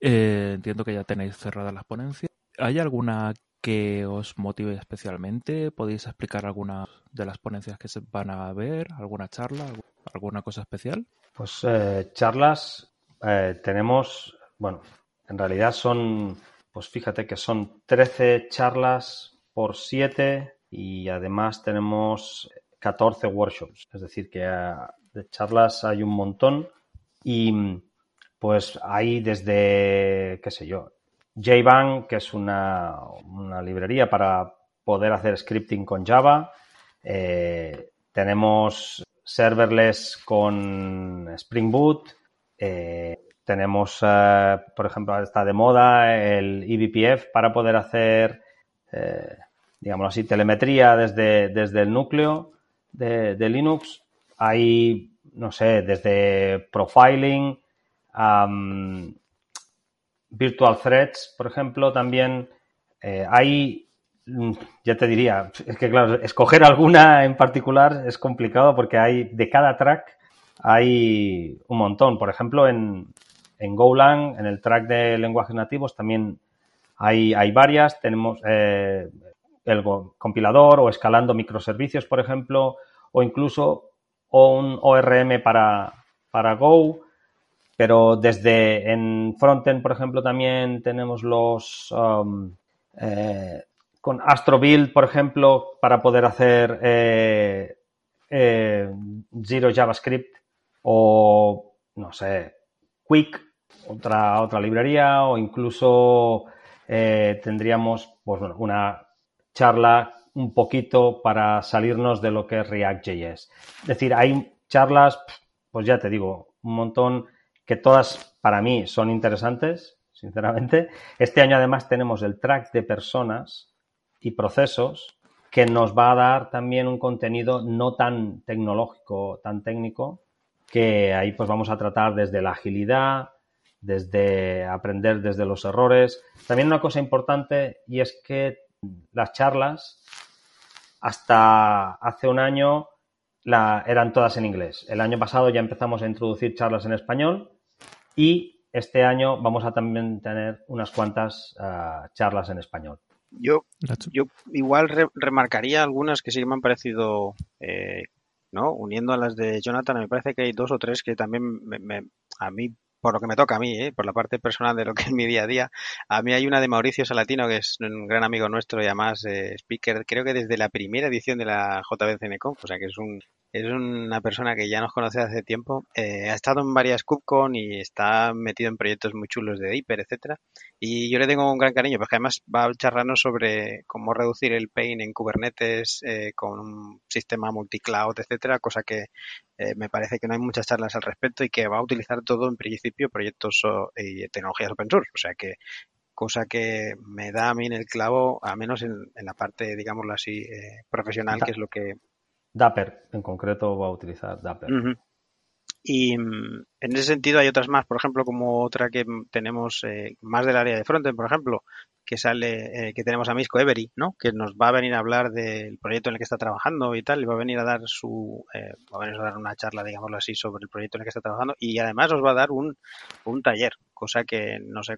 Speaker 4: eh, entiendo que ya tenéis cerradas las ponencias. ¿Hay alguna que os motive especialmente? ¿Podéis explicar alguna de las ponencias que se van a ver? ¿Alguna charla? ¿Alguna cosa especial?
Speaker 7: Pues eh, charlas eh, tenemos, bueno, en realidad son, pues fíjate que son 13 charlas por 7 y además tenemos 14 workshops, es decir, que eh, de charlas hay un montón y pues hay desde, qué sé yo, JBank, que es una, una librería para poder hacer scripting con Java, eh, tenemos serverless con Spring Boot, eh, tenemos, eh, por ejemplo, está de moda el eBPF para poder hacer, eh, digamos así, telemetría desde, desde el núcleo de, Linux. Hay, no sé, desde profiling, am, virtual threads, por ejemplo, también eh, hay, mm, ya te diría, es que claro, escoger alguna en particular es complicado porque hay de cada track hay un montón. Por ejemplo, en, en Golang, en el track de lenguajes nativos, también hay, hay varias. Tenemos eh, el compilador o escalando microservicios, por ejemplo, o incluso un ORM para, para Go. Pero desde en frontend, por ejemplo, también tenemos los um, eh, con AstroBuild, por ejemplo, para poder hacer eh, eh, Zero JavaScript o, no sé, Quick, otra, otra librería, o incluso eh, tendríamos pues, bueno, una charla un poquito para salirnos de lo que es React.js. Es decir, hay charlas, pues ya te digo, un montón que todas para mí son interesantes, sinceramente. Este año además tenemos el track de personas y procesos que nos va a dar también un contenido no tan tecnológico, tan técnico, que ahí pues vamos a tratar desde la agilidad, desde aprender desde los errores. También una cosa importante y es que las charlas hasta hace un año la, eran todas en inglés. El año pasado ya empezamos a introducir charlas en español y este año vamos a también tener unas cuantas uh, charlas en español.
Speaker 6: Yo, yo igual re remarcaría algunas que sí que me han parecido, eh, ¿no? Uniendo a las de Jonathan, me parece que hay dos o tres que también me, me, a mí por lo que me toca a mí, ¿eh? por la parte personal de lo que es mi día a día. A mí hay una de Mauricio Salatino, que es un gran amigo nuestro y además eh, speaker, creo que desde la primera edición de la JBCNConf, o sea que es un es una persona que ya nos conoce hace tiempo. Eh, ha estado en varias KubeCon y está metido en proyectos muy chulos de Deeper, etcétera. Y yo le tengo un gran cariño, porque además va a charlarnos sobre cómo reducir el pain en Kubernetes eh, con un sistema multicloud, etcétera, cosa que eh, me parece que no hay muchas charlas al respecto y que va a utilizar todo en principio proyectos o, y tecnologías open source. O sea que cosa que me da a mí en el clavo, a menos en, en la parte, digámoslo así, eh, profesional, que es lo que
Speaker 7: Dapper, en concreto, va a utilizar Dapper.
Speaker 6: Uh -huh. Y en ese sentido hay otras más, por ejemplo, como otra que tenemos eh, más del área de frontend, por ejemplo, que sale, eh, que tenemos a Misco Every, ¿no? Que nos va a venir a hablar del proyecto en el que está trabajando y tal, y va a venir a dar su, eh, va a venir a dar una charla, digámoslo así, sobre el proyecto en el que está trabajando, y además os va a dar un, un taller, cosa que no sé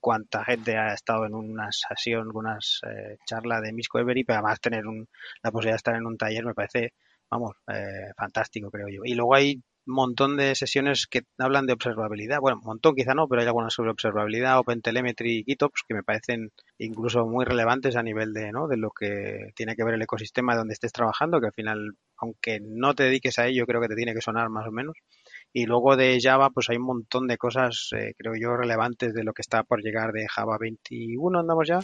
Speaker 6: cuánta gente ha estado en una sesión, una eh, charla de Misco Every, pero además tener un, la posibilidad de estar en un taller me parece, vamos, eh, fantástico, creo yo. Y luego hay montón de sesiones que hablan de observabilidad, bueno, montón quizá no, pero hay algunas sobre observabilidad, OpenTelemetry y GitOps que me parecen incluso muy relevantes a nivel de, ¿no? de lo que tiene que ver el ecosistema donde estés trabajando, que al final, aunque no te dediques a ello, creo que te tiene que sonar más o menos. Y luego de Java, pues hay un montón de cosas, eh, creo yo, relevantes de lo que está por llegar de Java 21, andamos ya,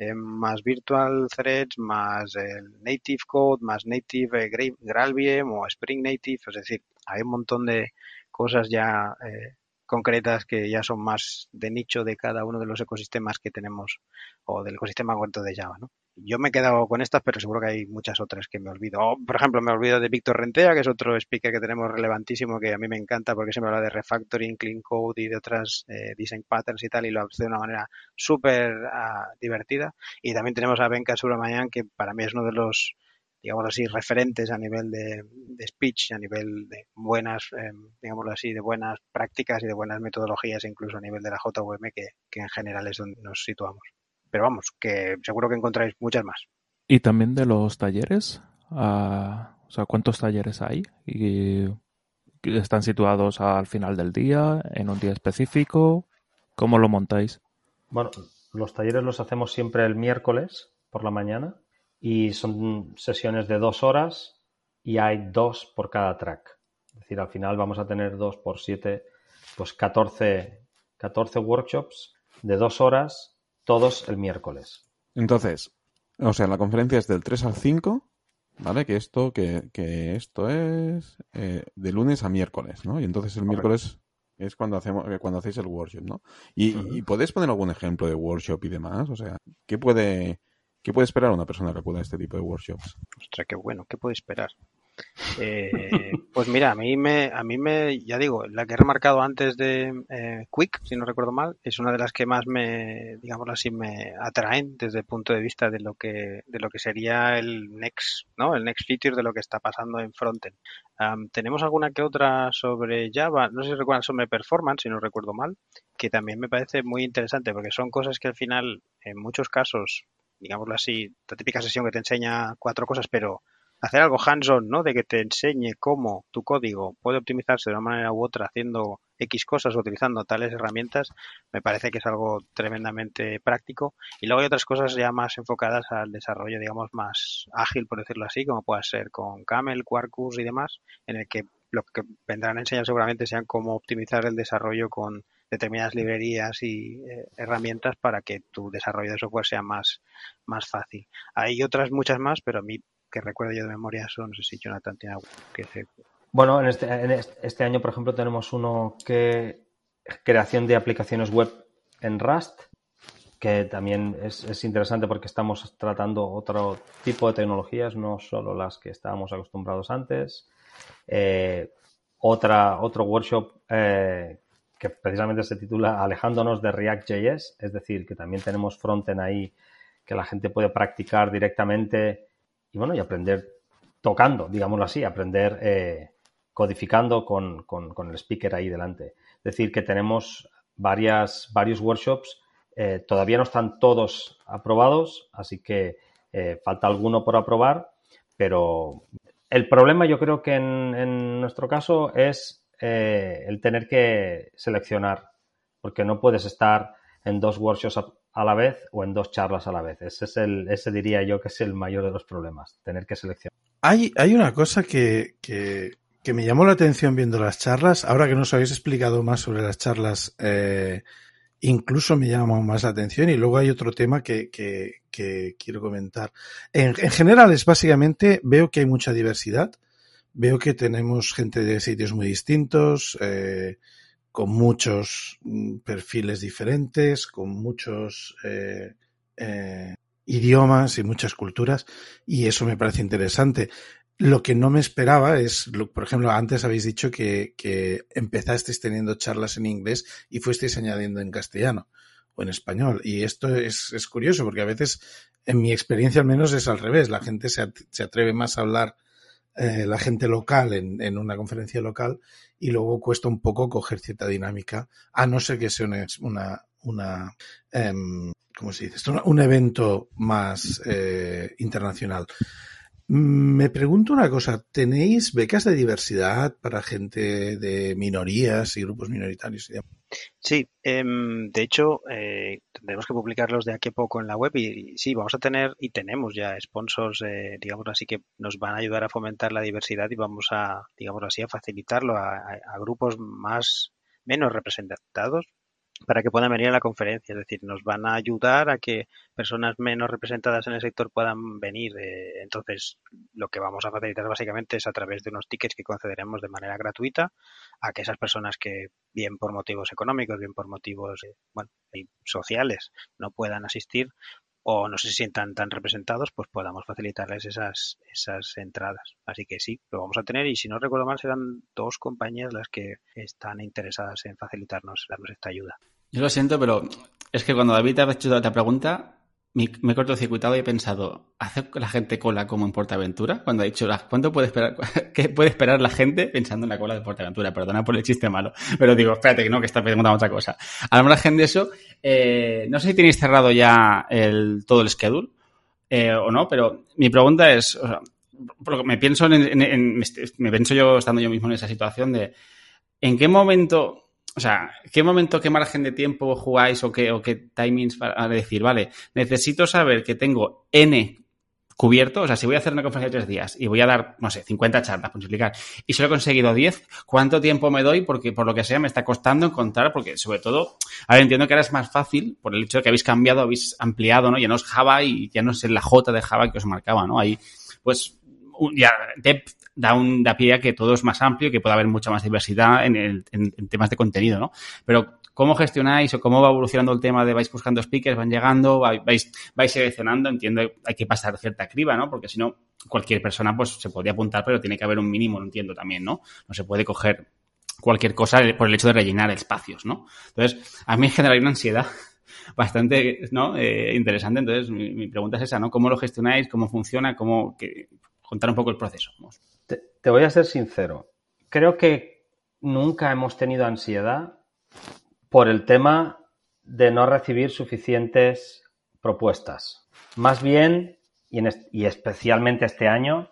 Speaker 6: eh, más Virtual Threads, más el Native Code, más Native eh, GraalVM o Spring Native, es decir, hay un montón de cosas ya eh, concretas que ya son más de nicho de cada uno de los ecosistemas que tenemos o del ecosistema cuento de Java, ¿no? Yo me he quedado con estas, pero seguro que hay muchas otras que me olvido. O, por ejemplo, me olvido de Víctor Rentea, que es otro speaker que tenemos relevantísimo, que a mí me encanta porque siempre habla de refactoring, clean code y de otras eh, design patterns y tal, y lo hace de una manera súper uh, divertida. Y también tenemos a Ben Suramayan, que para mí es uno de los digamos así, referentes a nivel de, de speech, a nivel de buenas, eh, digámoslo así, de buenas prácticas y de buenas metodologías, incluso a nivel de la JVM, que, que en general es donde nos situamos. Pero vamos, que seguro que encontráis muchas más.
Speaker 4: Y también de los talleres, uh, o sea, ¿cuántos talleres hay? Y están situados al final del día, en un día específico. ¿Cómo lo montáis?
Speaker 7: Bueno, los talleres los hacemos siempre el miércoles por la mañana y son sesiones de dos horas y hay dos por cada track. Es decir, al final vamos a tener dos por siete, pues 14, 14 workshops de dos horas, todos el miércoles.
Speaker 2: Entonces, o sea, la conferencia es del 3 al 5, ¿vale? Que esto, que, que esto es eh, de lunes a miércoles, ¿no? Y entonces el miércoles es cuando hacemos eh, cuando hacéis el workshop, ¿no? Y, y podéis poner algún ejemplo de workshop y demás, o sea, ¿qué puede qué puede esperar una persona que acuda a este tipo de workshops?
Speaker 6: Ostras, qué bueno, ¿qué puede esperar? Eh, pues mira, a mí me, a mí me, ya digo, la que he remarcado antes de eh, Quick, si no recuerdo mal, es una de las que más me, digamos así, me atraen desde el punto de vista de lo que, de lo que sería el next, ¿no? El next feature de lo que está pasando en frontend. Tenemos alguna que otra sobre Java, no sé si recuerdan sobre performance, si no recuerdo mal, que también me parece muy interesante porque son cosas que al final, en muchos casos, digámoslo así, la típica sesión que te enseña cuatro cosas, pero hacer algo hands-on, ¿no? De que te enseñe cómo tu código puede optimizarse de una manera u otra haciendo X cosas o utilizando tales herramientas, me parece que es algo tremendamente práctico. Y luego hay otras cosas ya más enfocadas al desarrollo, digamos, más ágil, por decirlo así, como puede ser con Camel, Quarkus y demás, en el que lo que vendrán a enseñar seguramente sean cómo optimizar el desarrollo con determinadas librerías y eh, herramientas para que tu desarrollo de software sea más, más fácil. Hay otras muchas más, pero a mí que recuerdo yo de memoria son, no sé si Jonathan tiene algo que.
Speaker 7: Bueno, en este, en este este año, por ejemplo, tenemos uno que creación de aplicaciones web en Rust, que también es, es interesante porque estamos tratando otro tipo de tecnologías, no solo las que estábamos acostumbrados antes. Eh, otra, otro workshop eh, que precisamente se titula Alejándonos de React.js, es decir, que también tenemos frontend ahí que la gente puede practicar directamente y bueno, y aprender tocando, digámoslo así, aprender eh, codificando con, con, el speaker ahí delante. Es decir, que tenemos varias, varios workshops, eh, todavía no están todos aprobados, así que eh, falta alguno por aprobar, pero el problema yo creo que en, en nuestro caso es eh, el tener que seleccionar, porque no puedes estar en dos workshops a la vez o en dos charlas a la vez. Ese es el, ese diría yo que es el mayor de los problemas, tener que seleccionar.
Speaker 1: Hay, hay una cosa que, que, que me llamó la atención viendo las charlas. Ahora que nos habéis explicado más sobre las charlas, eh, incluso me llama más la atención. Y luego hay otro tema que, que, que quiero comentar. En, en, general es básicamente, veo que hay mucha diversidad. Veo que tenemos gente de sitios muy distintos, eh, con muchos mm, perfiles diferentes, con muchos eh, eh, idiomas y muchas culturas, y eso me parece interesante. Lo que no me esperaba es, por ejemplo, antes habéis dicho que, empezasteis teniendo charlas en inglés y fuisteis añadiendo en castellano o en español. Y esto es, curioso porque a veces, en mi experiencia al menos, es al revés. La gente se atreve más a hablar eh, la gente local en, en, una conferencia local y luego cuesta un poco coger cierta dinámica, a no ser que sea una, una, eh, ¿cómo se dice? Un evento más eh, internacional. Me pregunto una cosa, ¿tenéis becas de diversidad para gente de minorías y grupos minoritarios y demás?
Speaker 6: Sí, eh, de hecho, eh, tendremos que publicarlos de aquí a poco en la web y, sí, vamos a tener y tenemos ya sponsors, eh, digamos así, que nos van a ayudar a fomentar la diversidad y vamos a, digamos así, a facilitarlo a, a, a grupos más, menos representados para que puedan venir a la conferencia. Es decir, nos van a ayudar a que personas menos representadas en el sector puedan venir. Eh, entonces, lo que vamos a facilitar básicamente es a través de unos tickets que concederemos de manera gratuita a que esas personas que, bien por motivos económicos, bien por motivos eh, bueno, sociales, no puedan asistir o no se sientan tan representados, pues podamos facilitarles esas, esas entradas. Así que sí, lo vamos a tener y si no recuerdo mal serán dos compañías las que están interesadas en facilitarnos, esta ayuda.
Speaker 5: Yo lo siento, pero es que cuando David ha hecho esta pregunta, me, he cortocircuitado y he pensado, ¿hace la gente cola como en Portaventura? Cuando ha dicho, ¿cuánto puede esperar, qué puede esperar la gente pensando en la cola de Portaventura? Perdona por el chiste malo, pero digo, espérate, que no, que está preguntando otra cosa. Al margen de eso, eh, no sé si tenéis cerrado ya el, todo el schedule eh, o no, pero mi pregunta es, o me pienso en, en, en, me pienso yo estando yo mismo en esa situación de, ¿en qué momento o sea, ¿qué momento, qué margen de tiempo jugáis o qué, o qué timings para decir, vale, necesito saber que tengo N cubierto, o sea, si voy a hacer una conferencia de tres días y voy a dar, no sé, 50 charlas, por explicar, y solo he conseguido 10, ¿cuánto tiempo me doy? Porque por lo que sea me está costando encontrar, porque sobre todo, a ver, entiendo que ahora es más fácil por el hecho de que habéis cambiado, habéis ampliado, ¿no? Ya no es Java y ya no es la J de Java que os marcaba, ¿no? Ahí, pues, ya depth da, un, da pie a que todo es más amplio, que pueda haber mucha más diversidad en, el, en, en temas de contenido, ¿no? Pero ¿Cómo gestionáis o cómo va evolucionando el tema de vais buscando speakers, van llegando, vais, vais seleccionando? Entiendo, hay que pasar cierta criba, ¿no? Porque si no, cualquier persona pues se podría apuntar, pero tiene que haber un mínimo, lo entiendo también, ¿no? No se puede coger cualquier cosa por el hecho de rellenar espacios, ¿no? Entonces, a mí me genera una ansiedad bastante ¿no? Eh, interesante. Entonces, mi, pregunta es esa, ¿no? ¿Cómo lo gestionáis? ¿Cómo funciona? ¿Cómo contar un poco el proceso?
Speaker 7: Te, voy a ser sincero. Creo que nunca hemos tenido ansiedad por el tema de no recibir suficientes propuestas. Más bien, y, y, especialmente este año,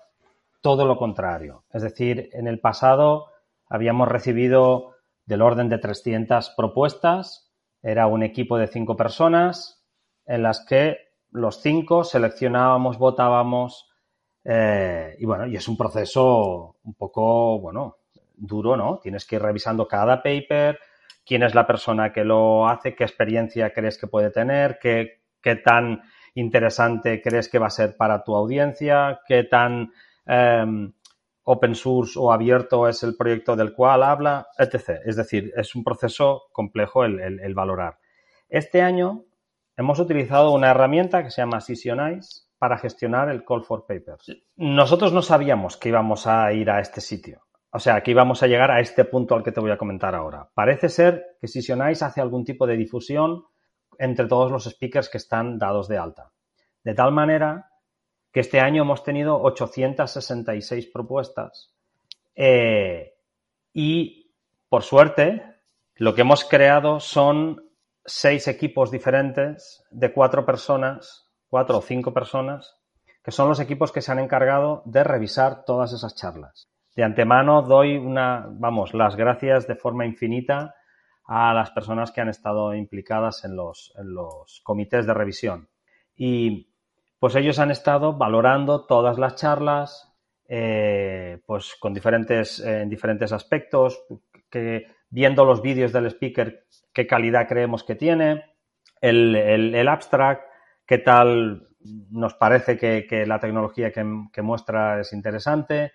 Speaker 7: todo lo contrario. Es decir, en el pasado habíamos recibido del orden de 300 propuestas. Era un equipo de cinco personas en las que los cinco seleccionábamos, votábamos. Eh, y bueno, y es un proceso un poco, bueno, duro, ¿no? Tienes que ir revisando cada paper, quién es la persona que lo hace, qué experiencia crees que puede tener, qué, qué tan interesante crees que va a ser para tu audiencia, qué tan eh, open source o abierto es el proyecto del cual habla, etc. Es decir, es un proceso complejo el valorar. Este año hemos utilizado una herramienta que se llama Sessionize para gestionar el Call for Papers. Nosotros no sabíamos que íbamos a ir a este sitio. O sea, que íbamos a llegar a este punto al que te voy a comentar ahora. Parece ser que Sessionize hace algún tipo de difusión entre todos los speakers que están dados de alta. De tal manera que este año hemos tenido 866 propuestas eh, y, por suerte, lo que hemos creado son seis equipos diferentes de cuatro personas, cuatro o cinco personas, que son los equipos que se han encargado de revisar todas esas charlas de antemano doy una, vamos, las gracias de forma infinita a las personas que han estado implicadas en los, en los comités de revisión. Y pues ellos han estado valorando todas las charlas, eh, pues con diferentes, eh, en diferentes aspectos, que, viendo los vídeos del speaker, qué calidad creemos que tiene, el, el, el abstract, qué tal nos parece que, que la tecnología que, que muestra es interesante,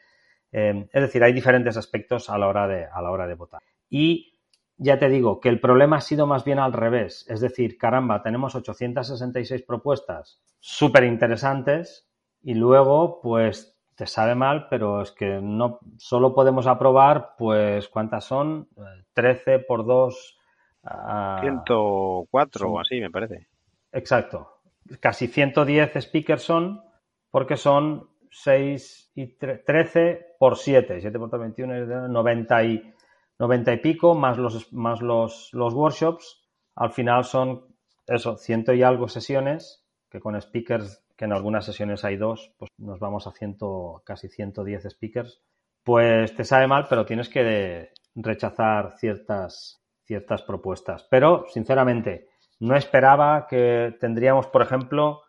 Speaker 7: eh, es decir, hay diferentes aspectos a la, hora de, a la hora de votar. Y ya te digo que el problema ha sido más bien al revés. Es decir, caramba, tenemos 866 propuestas súper interesantes y luego, pues, te sabe mal, pero es que no solo podemos aprobar, pues, ¿cuántas son? 13 por 2.
Speaker 6: Uh, 104 son, o así, me parece.
Speaker 7: Exacto. Casi 110 speakers son porque son 6 y 13 por 7. 7 por 21 es 90 y, 90 y pico, más los, más los, los workshops. Al final son eso, ciento y algo sesiones, que con speakers, que en algunas sesiones hay dos, pues nos vamos a ciento, casi 110 speakers. Pues te sabe mal, pero tienes que rechazar ciertas, ciertas propuestas. Pero, sinceramente, no esperaba que tendríamos, por ejemplo,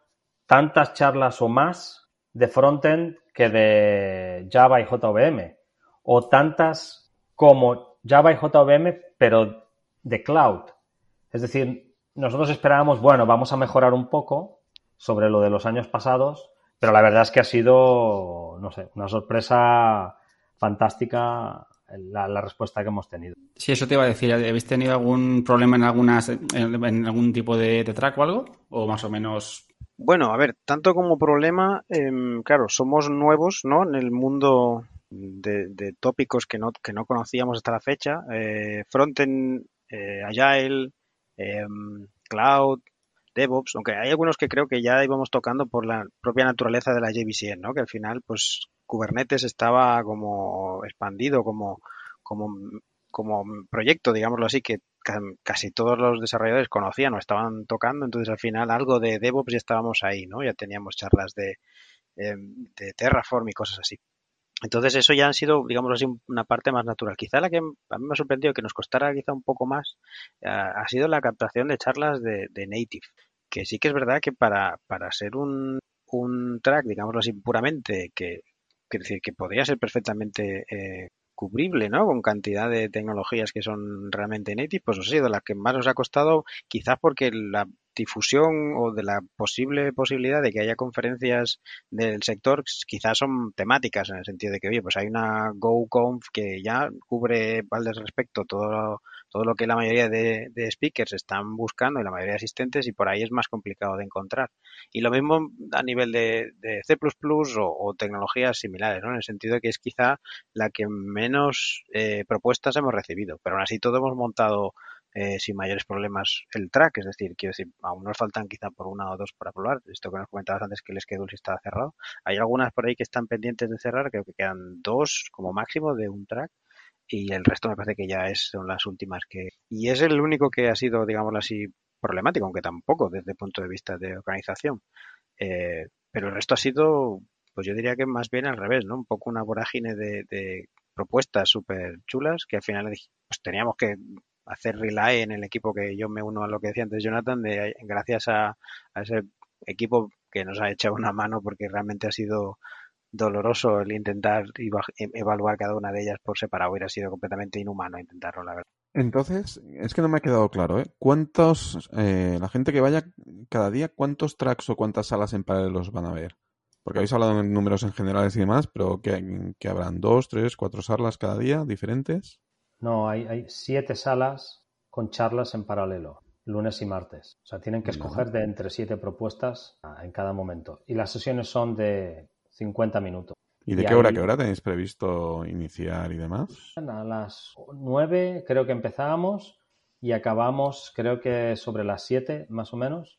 Speaker 7: tantas charlas o más de frontend que de Java y JVM, o tantas como Java y JVM, pero de cloud. Es decir, nosotros esperábamos, bueno, vamos a mejorar un poco sobre lo de los años pasados, pero la verdad es que ha sido, no sé, una sorpresa fantástica la, la, respuesta que hemos tenido.
Speaker 5: Sí, eso te iba a decir. ¿Habéis tenido algún problema en algunas en, en algún tipo de, de, track o algo? ¿O más o menos
Speaker 6: bueno, a ver, tanto como problema, eh, claro, somos nuevos, ¿no? En el mundo de, de, tópicos que no, que no conocíamos hasta la fecha. Eh, frontend, eh, Agile, Cloud, DevOps, aunque hay algunos que creo que ya íbamos tocando por la propia naturaleza de la JVCN, ¿no? Que al final, pues, Kubernetes estaba como expandido, como, como, como proyecto, digámoslo así, que casi todos los desarrolladores conocían o estaban tocando, entonces al final algo de DevOps ya estábamos ahí, ¿no? Ya teníamos charlas de, de Terraform y cosas así. Entonces eso ya han sido, digamos así, una parte más natural. Quizá la que a mí me ha sorprendido que nos costara quizá un poco más uh, ha sido la captación de charlas de, de, Native, que sí que es verdad que para, para ser un, un track, digámoslo así, puramente, que, que decir que podría ser perfectamente eh, cubrible, ¿no? Con cantidad de tecnologías que son realmente native, pues ha sido la que más os ha costado, quizás porque la, difusión o de la posible posibilidad de que haya conferencias del sector, quizás son temáticas en el sentido de que, oye, pues hay una GoConf que ya cubre al respecto todo, todo lo que la mayoría de, speakers están buscando y la mayoría de asistentes y por ahí es más complicado de encontrar. Y lo mismo a nivel de, C++ o, o, tecnologías similares, ¿no? En el sentido de que es quizá la que menos eh, propuestas hemos recibido, pero aún así todo hemos montado eh, sin mayores problemas el track, es decir, quiero decir, aún nos faltan quizá por una o dos para probar, esto que nos comentabas antes que el schedule sí estaba cerrado, hay algunas por ahí que están pendientes de cerrar, creo que quedan dos como máximo de un track y el resto me parece que ya es, son las últimas que... Y es el único que ha sido, digámoslo así, problemático, aunque tampoco desde el punto de vista de organización. Eh, pero el resto ha sido, pues yo diría que más bien al revés, ¿no? Un poco una vorágine de, de propuestas súper chulas que al final pues teníamos que hacer relay en el equipo que yo me uno a lo que decía antes Jonathan, de gracias a, ese equipo que nos ha echado una mano porque realmente ha sido doloroso el intentar e, evaluar cada una de ellas por separado. Hubiera sido completamente inhumano intentarlo, la verdad.
Speaker 2: Entonces, es que no me ha quedado claro, ¿eh? ¿Cuántos, eh, la gente que vaya cada día, cuántos tracks o cuántas salas en paralelos van a ver? Porque habéis hablado en números en generales y demás, pero ¿que, que habrán dos, tres, cuatro salas cada día diferentes?
Speaker 7: No, hay, siete salas con charlas en paralelo, lunes y martes. O sea, tienen que escoger de entre siete propuestas en cada momento. Y las sesiones son de 50 minutos.
Speaker 2: ¿Y de qué hora, qué hora tenéis previsto iniciar y demás?
Speaker 7: A las nueve creo que empezábamos y acabamos creo que sobre las siete más o menos.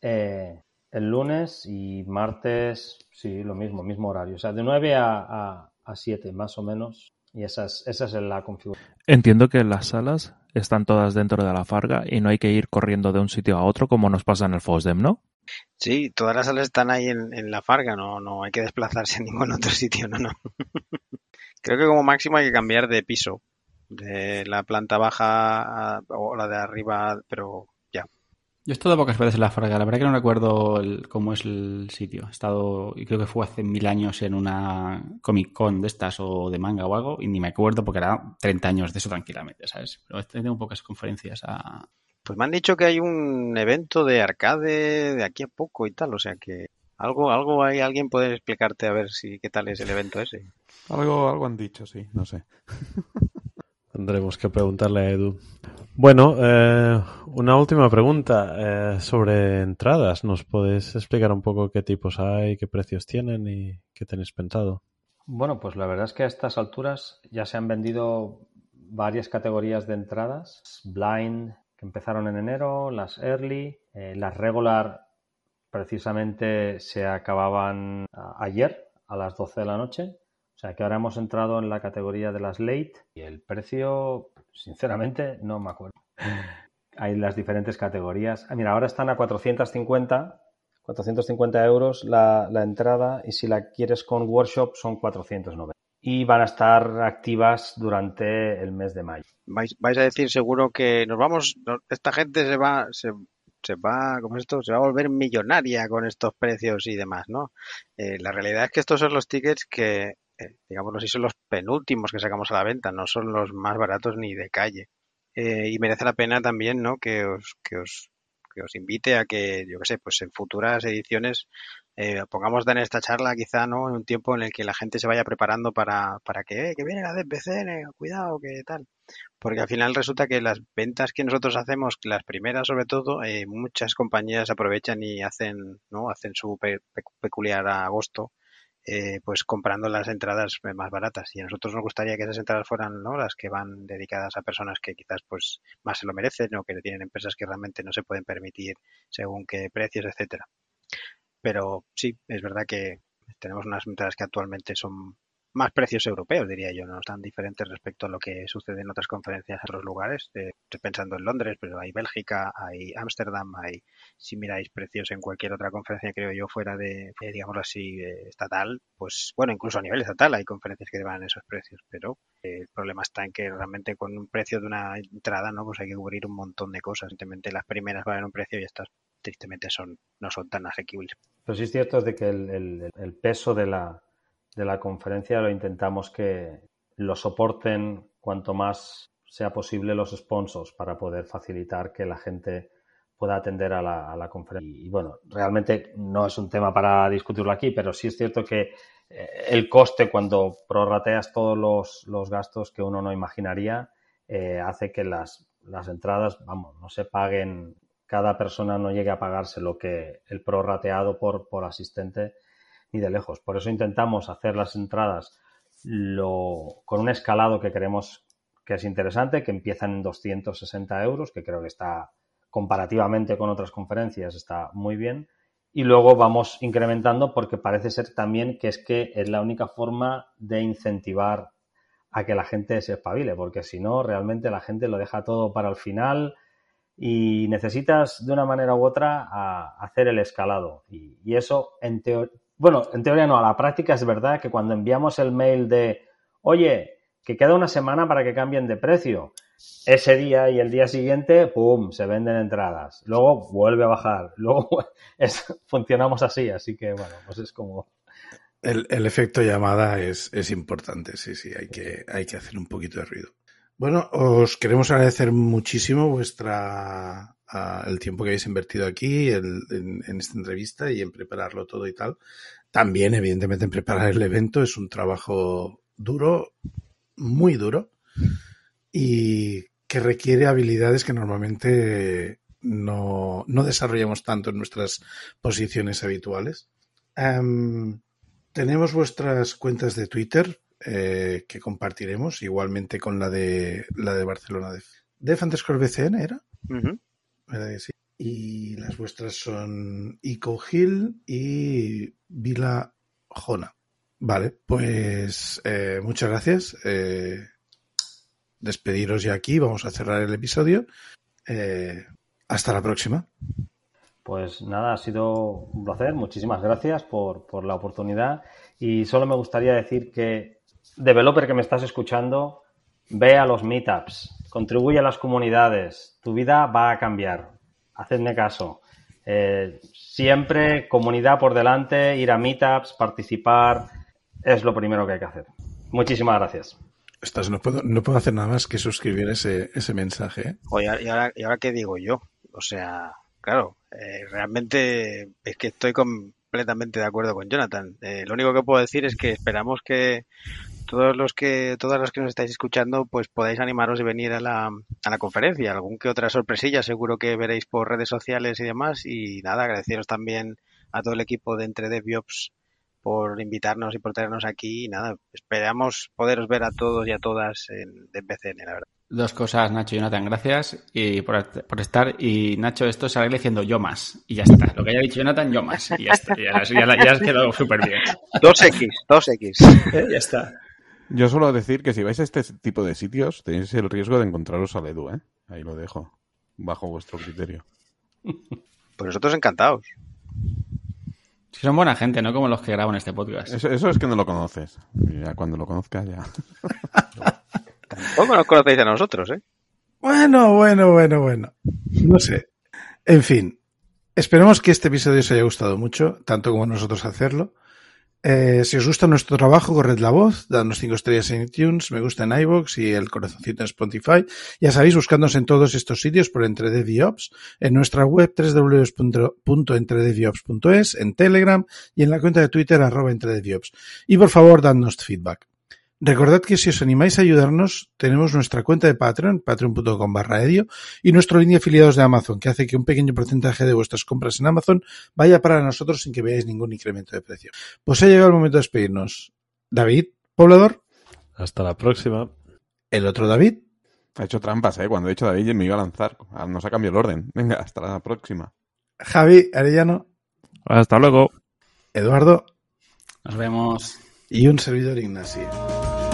Speaker 7: Eh, el lunes y martes, sí, lo mismo, mismo horario. O sea, de nueve a, a, siete más o menos y esa es, esa es la configuración.
Speaker 4: Entiendo que las salas están todas dentro de la Farga y no hay que ir corriendo de un sitio a otro como nos pasa en el FOSDEM, ¿no?
Speaker 6: Sí, todas las salas están ahí en, la Farga, no, no hay que desplazarse a ningún otro sitio, no, no. Creo que como máximo hay que cambiar de piso, de la planta baja o la de arriba, pero
Speaker 5: yo he estado pocas veces en la Farga, la verdad que no recuerdo cómo es el sitio. He estado, y creo que fue hace mil años en una Comic Con de estas o de manga o algo, y ni me acuerdo porque era 30 años de eso tranquilamente, ¿sabes? Pero he tenido pocas conferencias a...
Speaker 6: Pues me han dicho que hay un evento de arcade de aquí a poco y tal, o sea que algo, algo hay, alguien puede explicarte a ver si qué tal es el evento ese.
Speaker 2: Algo, algo han dicho, sí, no sé.
Speaker 3: Tendremos que preguntarle a Edu. Bueno, eh, una última pregunta eh, sobre entradas. ¿Nos podéis explicar un poco qué tipos hay, qué precios tienen y qué tenéis pensado?
Speaker 7: Bueno, pues la verdad es que a estas alturas ya se han vendido varias categorías de entradas. Blind, que empezaron en enero, las Early, eh, las Regular, precisamente se acababan ayer a las 12 de la noche. Sea que ahora hemos entrado en la categoría de las late y el precio, sinceramente, no me acuerdo. Hay las diferentes categorías. Ah, mira, ahora están a 450, 450 euros la, entrada y si la quieres con workshop son 490 y van a estar activas durante el mes de mayo.
Speaker 6: Vais, a decir seguro que nos vamos, esta gente se va, se, se va, como esto, se va a volver millonaria con estos precios y demás, ¿no? Eh, la realidad es que estos son los tickets que eh, digamos así, son los penúltimos que sacamos a la venta, no son los más baratos ni de calle. Eh, y merece la pena también, ¿no? Que os, que os, que os invite a que, yo qué sé, pues en futuras ediciones eh, pongamos en esta charla quizá, ¿no? En un tiempo en el que la gente se vaya preparando para, para que, eh, que viene la DPC, cuidado, que tal. Porque al final resulta que las ventas que nosotros hacemos, las primeras sobre todo, eh, muchas compañías aprovechan y hacen, ¿no? Hacen su peculiar agosto eh, pues comprando las entradas más baratas. Y a nosotros nos gustaría que esas entradas fueran ¿no? las que van dedicadas a personas que quizás pues más se lo merecen o que tienen empresas que realmente no se pueden permitir según qué precios, etcétera. Pero sí, es verdad que tenemos unas entradas que actualmente son más precios europeos, diría yo, no tan diferentes respecto a lo que sucede en otras conferencias en otros lugares. Eh, estoy pensando en Londres, pero hay Bélgica, hay Ámsterdam, hay, si miráis precios en cualquier otra conferencia, creo yo, fuera de, eh, digamos así, estatal, pues bueno, incluso a nivel estatal hay conferencias que van esos precios, pero eh, el problema está en que realmente con un precio de una entrada, ¿no? Pues hay que cubrir un montón de cosas. Evidentemente las primeras valen un precio y estas tristemente son no son tan asequibles.
Speaker 7: Pero sí es cierto es de que el peso de la de la conferencia lo intentamos que lo soporten cuanto más sea posible los sponsors para poder facilitar que la gente pueda atender a la, conferencia. Y, bueno, realmente no es un tema para discutirlo aquí, pero sí es cierto que eh, el coste cuando prorrateas todos los, los gastos que uno no imaginaría eh, hace que las, las entradas, vamos, no se paguen, cada persona no llegue a pagarse lo que el prorrateado por, por asistente ni de lejos. Por eso intentamos hacer las entradas lo, con un escalado que creemos que es interesante, que empiezan en 260 euros, que creo que está comparativamente con otras conferencias está muy bien. Y luego vamos incrementando porque parece ser también que es que es la única forma de incentivar a que la gente se espabile, porque si no, realmente la gente lo deja todo para el final y necesitas de una manera u otra hacer el escalado. Y, y eso, en teoría, bueno, en teoría no, a la práctica es verdad que cuando enviamos el mail de, oye, que queda una semana para que cambien de precio, ese día y el día siguiente, ¡pum!, se venden entradas. Luego vuelve a bajar. Luego es, funcionamos así, así que bueno, pues es como...
Speaker 1: El, el efecto llamada es, es, importante, sí, sí, hay que, hay que hacer un poquito de ruido. Bueno, os queremos agradecer muchísimo vuestra el tiempo que habéis invertido aquí en, esta entrevista y en prepararlo todo y tal. También, evidentemente, en preparar el evento es un trabajo duro, muy duro y que requiere habilidades que normalmente no, no desarrollamos tanto en nuestras posiciones habituales. Um, tenemos vuestras cuentas de Twitter eh, que compartiremos, igualmente con la de la de Barcelona de underscore BCN, ¿era? Uh. Y las vuestras son Ico Hill y Vila Jona. Vale, pues eh, muchas gracias. Eh, despediros ya aquí, vamos a cerrar el episodio. Eh, hasta la próxima.
Speaker 7: Pues nada, ha sido un placer. Muchísimas gracias por, por, la oportunidad. Y solo me gustaría decir que, developer que me estás escuchando, ve a los meetups, contribuye a las comunidades. Tu vida va a cambiar. Hacedme caso. Eh, siempre comunidad por delante, ir a meetups, participar, es lo primero que hay que hacer. Muchísimas gracias.
Speaker 1: Estás, no, puedo, no puedo hacer nada más que suscribir ese, ese mensaje. ¿eh?
Speaker 6: Oye, ¿y ahora, ¿y ahora qué digo yo? O sea, claro, eh, realmente es que estoy completamente de acuerdo con Jonathan. Eh, lo único que puedo decir es que esperamos que todos los que, todas las que nos estáis escuchando, pues podáis animaros y venir a la, a la conferencia. Algún que otra sorpresilla seguro que veréis por redes sociales y demás. Y nada, agradeceros también a todo el equipo de Entre DevOps por invitarnos y por tenernos aquí. Y nada, esperamos poderos ver a todos y a todas en, en BCN, la verdad.
Speaker 5: Dos cosas, Nacho y Jonathan, gracias y por, por, estar. Y Nacho, esto sale diciendo yo más. Y ya está. Lo que haya dicho Jonathan, yo más. Y ya está. Ya, ya, ya has quedado súper bien.
Speaker 6: 2X, 2X.
Speaker 5: ya está.
Speaker 2: Yo suelo decir que si vais a este tipo de sitios, tenéis el riesgo de encontraros al Edu, ¿eh? Ahí lo dejo. Bajo vuestro criterio.
Speaker 6: Pues nosotros encantados.
Speaker 5: Si son buena gente, no como los que graban este podcast.
Speaker 2: Eso, eso es que no lo conoces. Ya cuando lo conozcas, ya.
Speaker 6: Tampoco nos conocéis a nosotros, ¿eh?
Speaker 1: Bueno, bueno, bueno, bueno. No sé. En fin. Esperemos que este episodio os haya gustado mucho, tanto como nosotros hacerlo. Eh, si os gusta nuestro trabajo, corred la voz, dadnos 5 estrellas en iTunes, me gusta en iVoox y el corazoncito en Spotify. Ya sabéis, buscándonos en todos estos sitios por Entre en nuestra web www.entredeviops.es, en Telegram y en la cuenta de Twitter arroba entredeviops. Y por favor, dadnos feedback. Recordad que si os animáis a ayudarnos, tenemos nuestra cuenta de Patreon, patreon.com barra edio, y nuestro línea de afiliados de Amazon, que hace que un pequeño porcentaje de vuestras compras en Amazon vaya para nosotros sin que veáis ningún incremento de precio. Pues ha llegado el momento de despedirnos. David, poblador.
Speaker 3: Hasta la próxima.
Speaker 1: El otro David.
Speaker 2: Ha hecho trampas, ¿eh? Cuando he dicho David me iba a lanzar. Nos ha cambiado el orden. Venga, hasta la próxima.
Speaker 1: Javi, Arellano.
Speaker 4: Hasta luego.
Speaker 1: Eduardo.
Speaker 5: Nos vemos.
Speaker 1: Y un servidor Ignacio.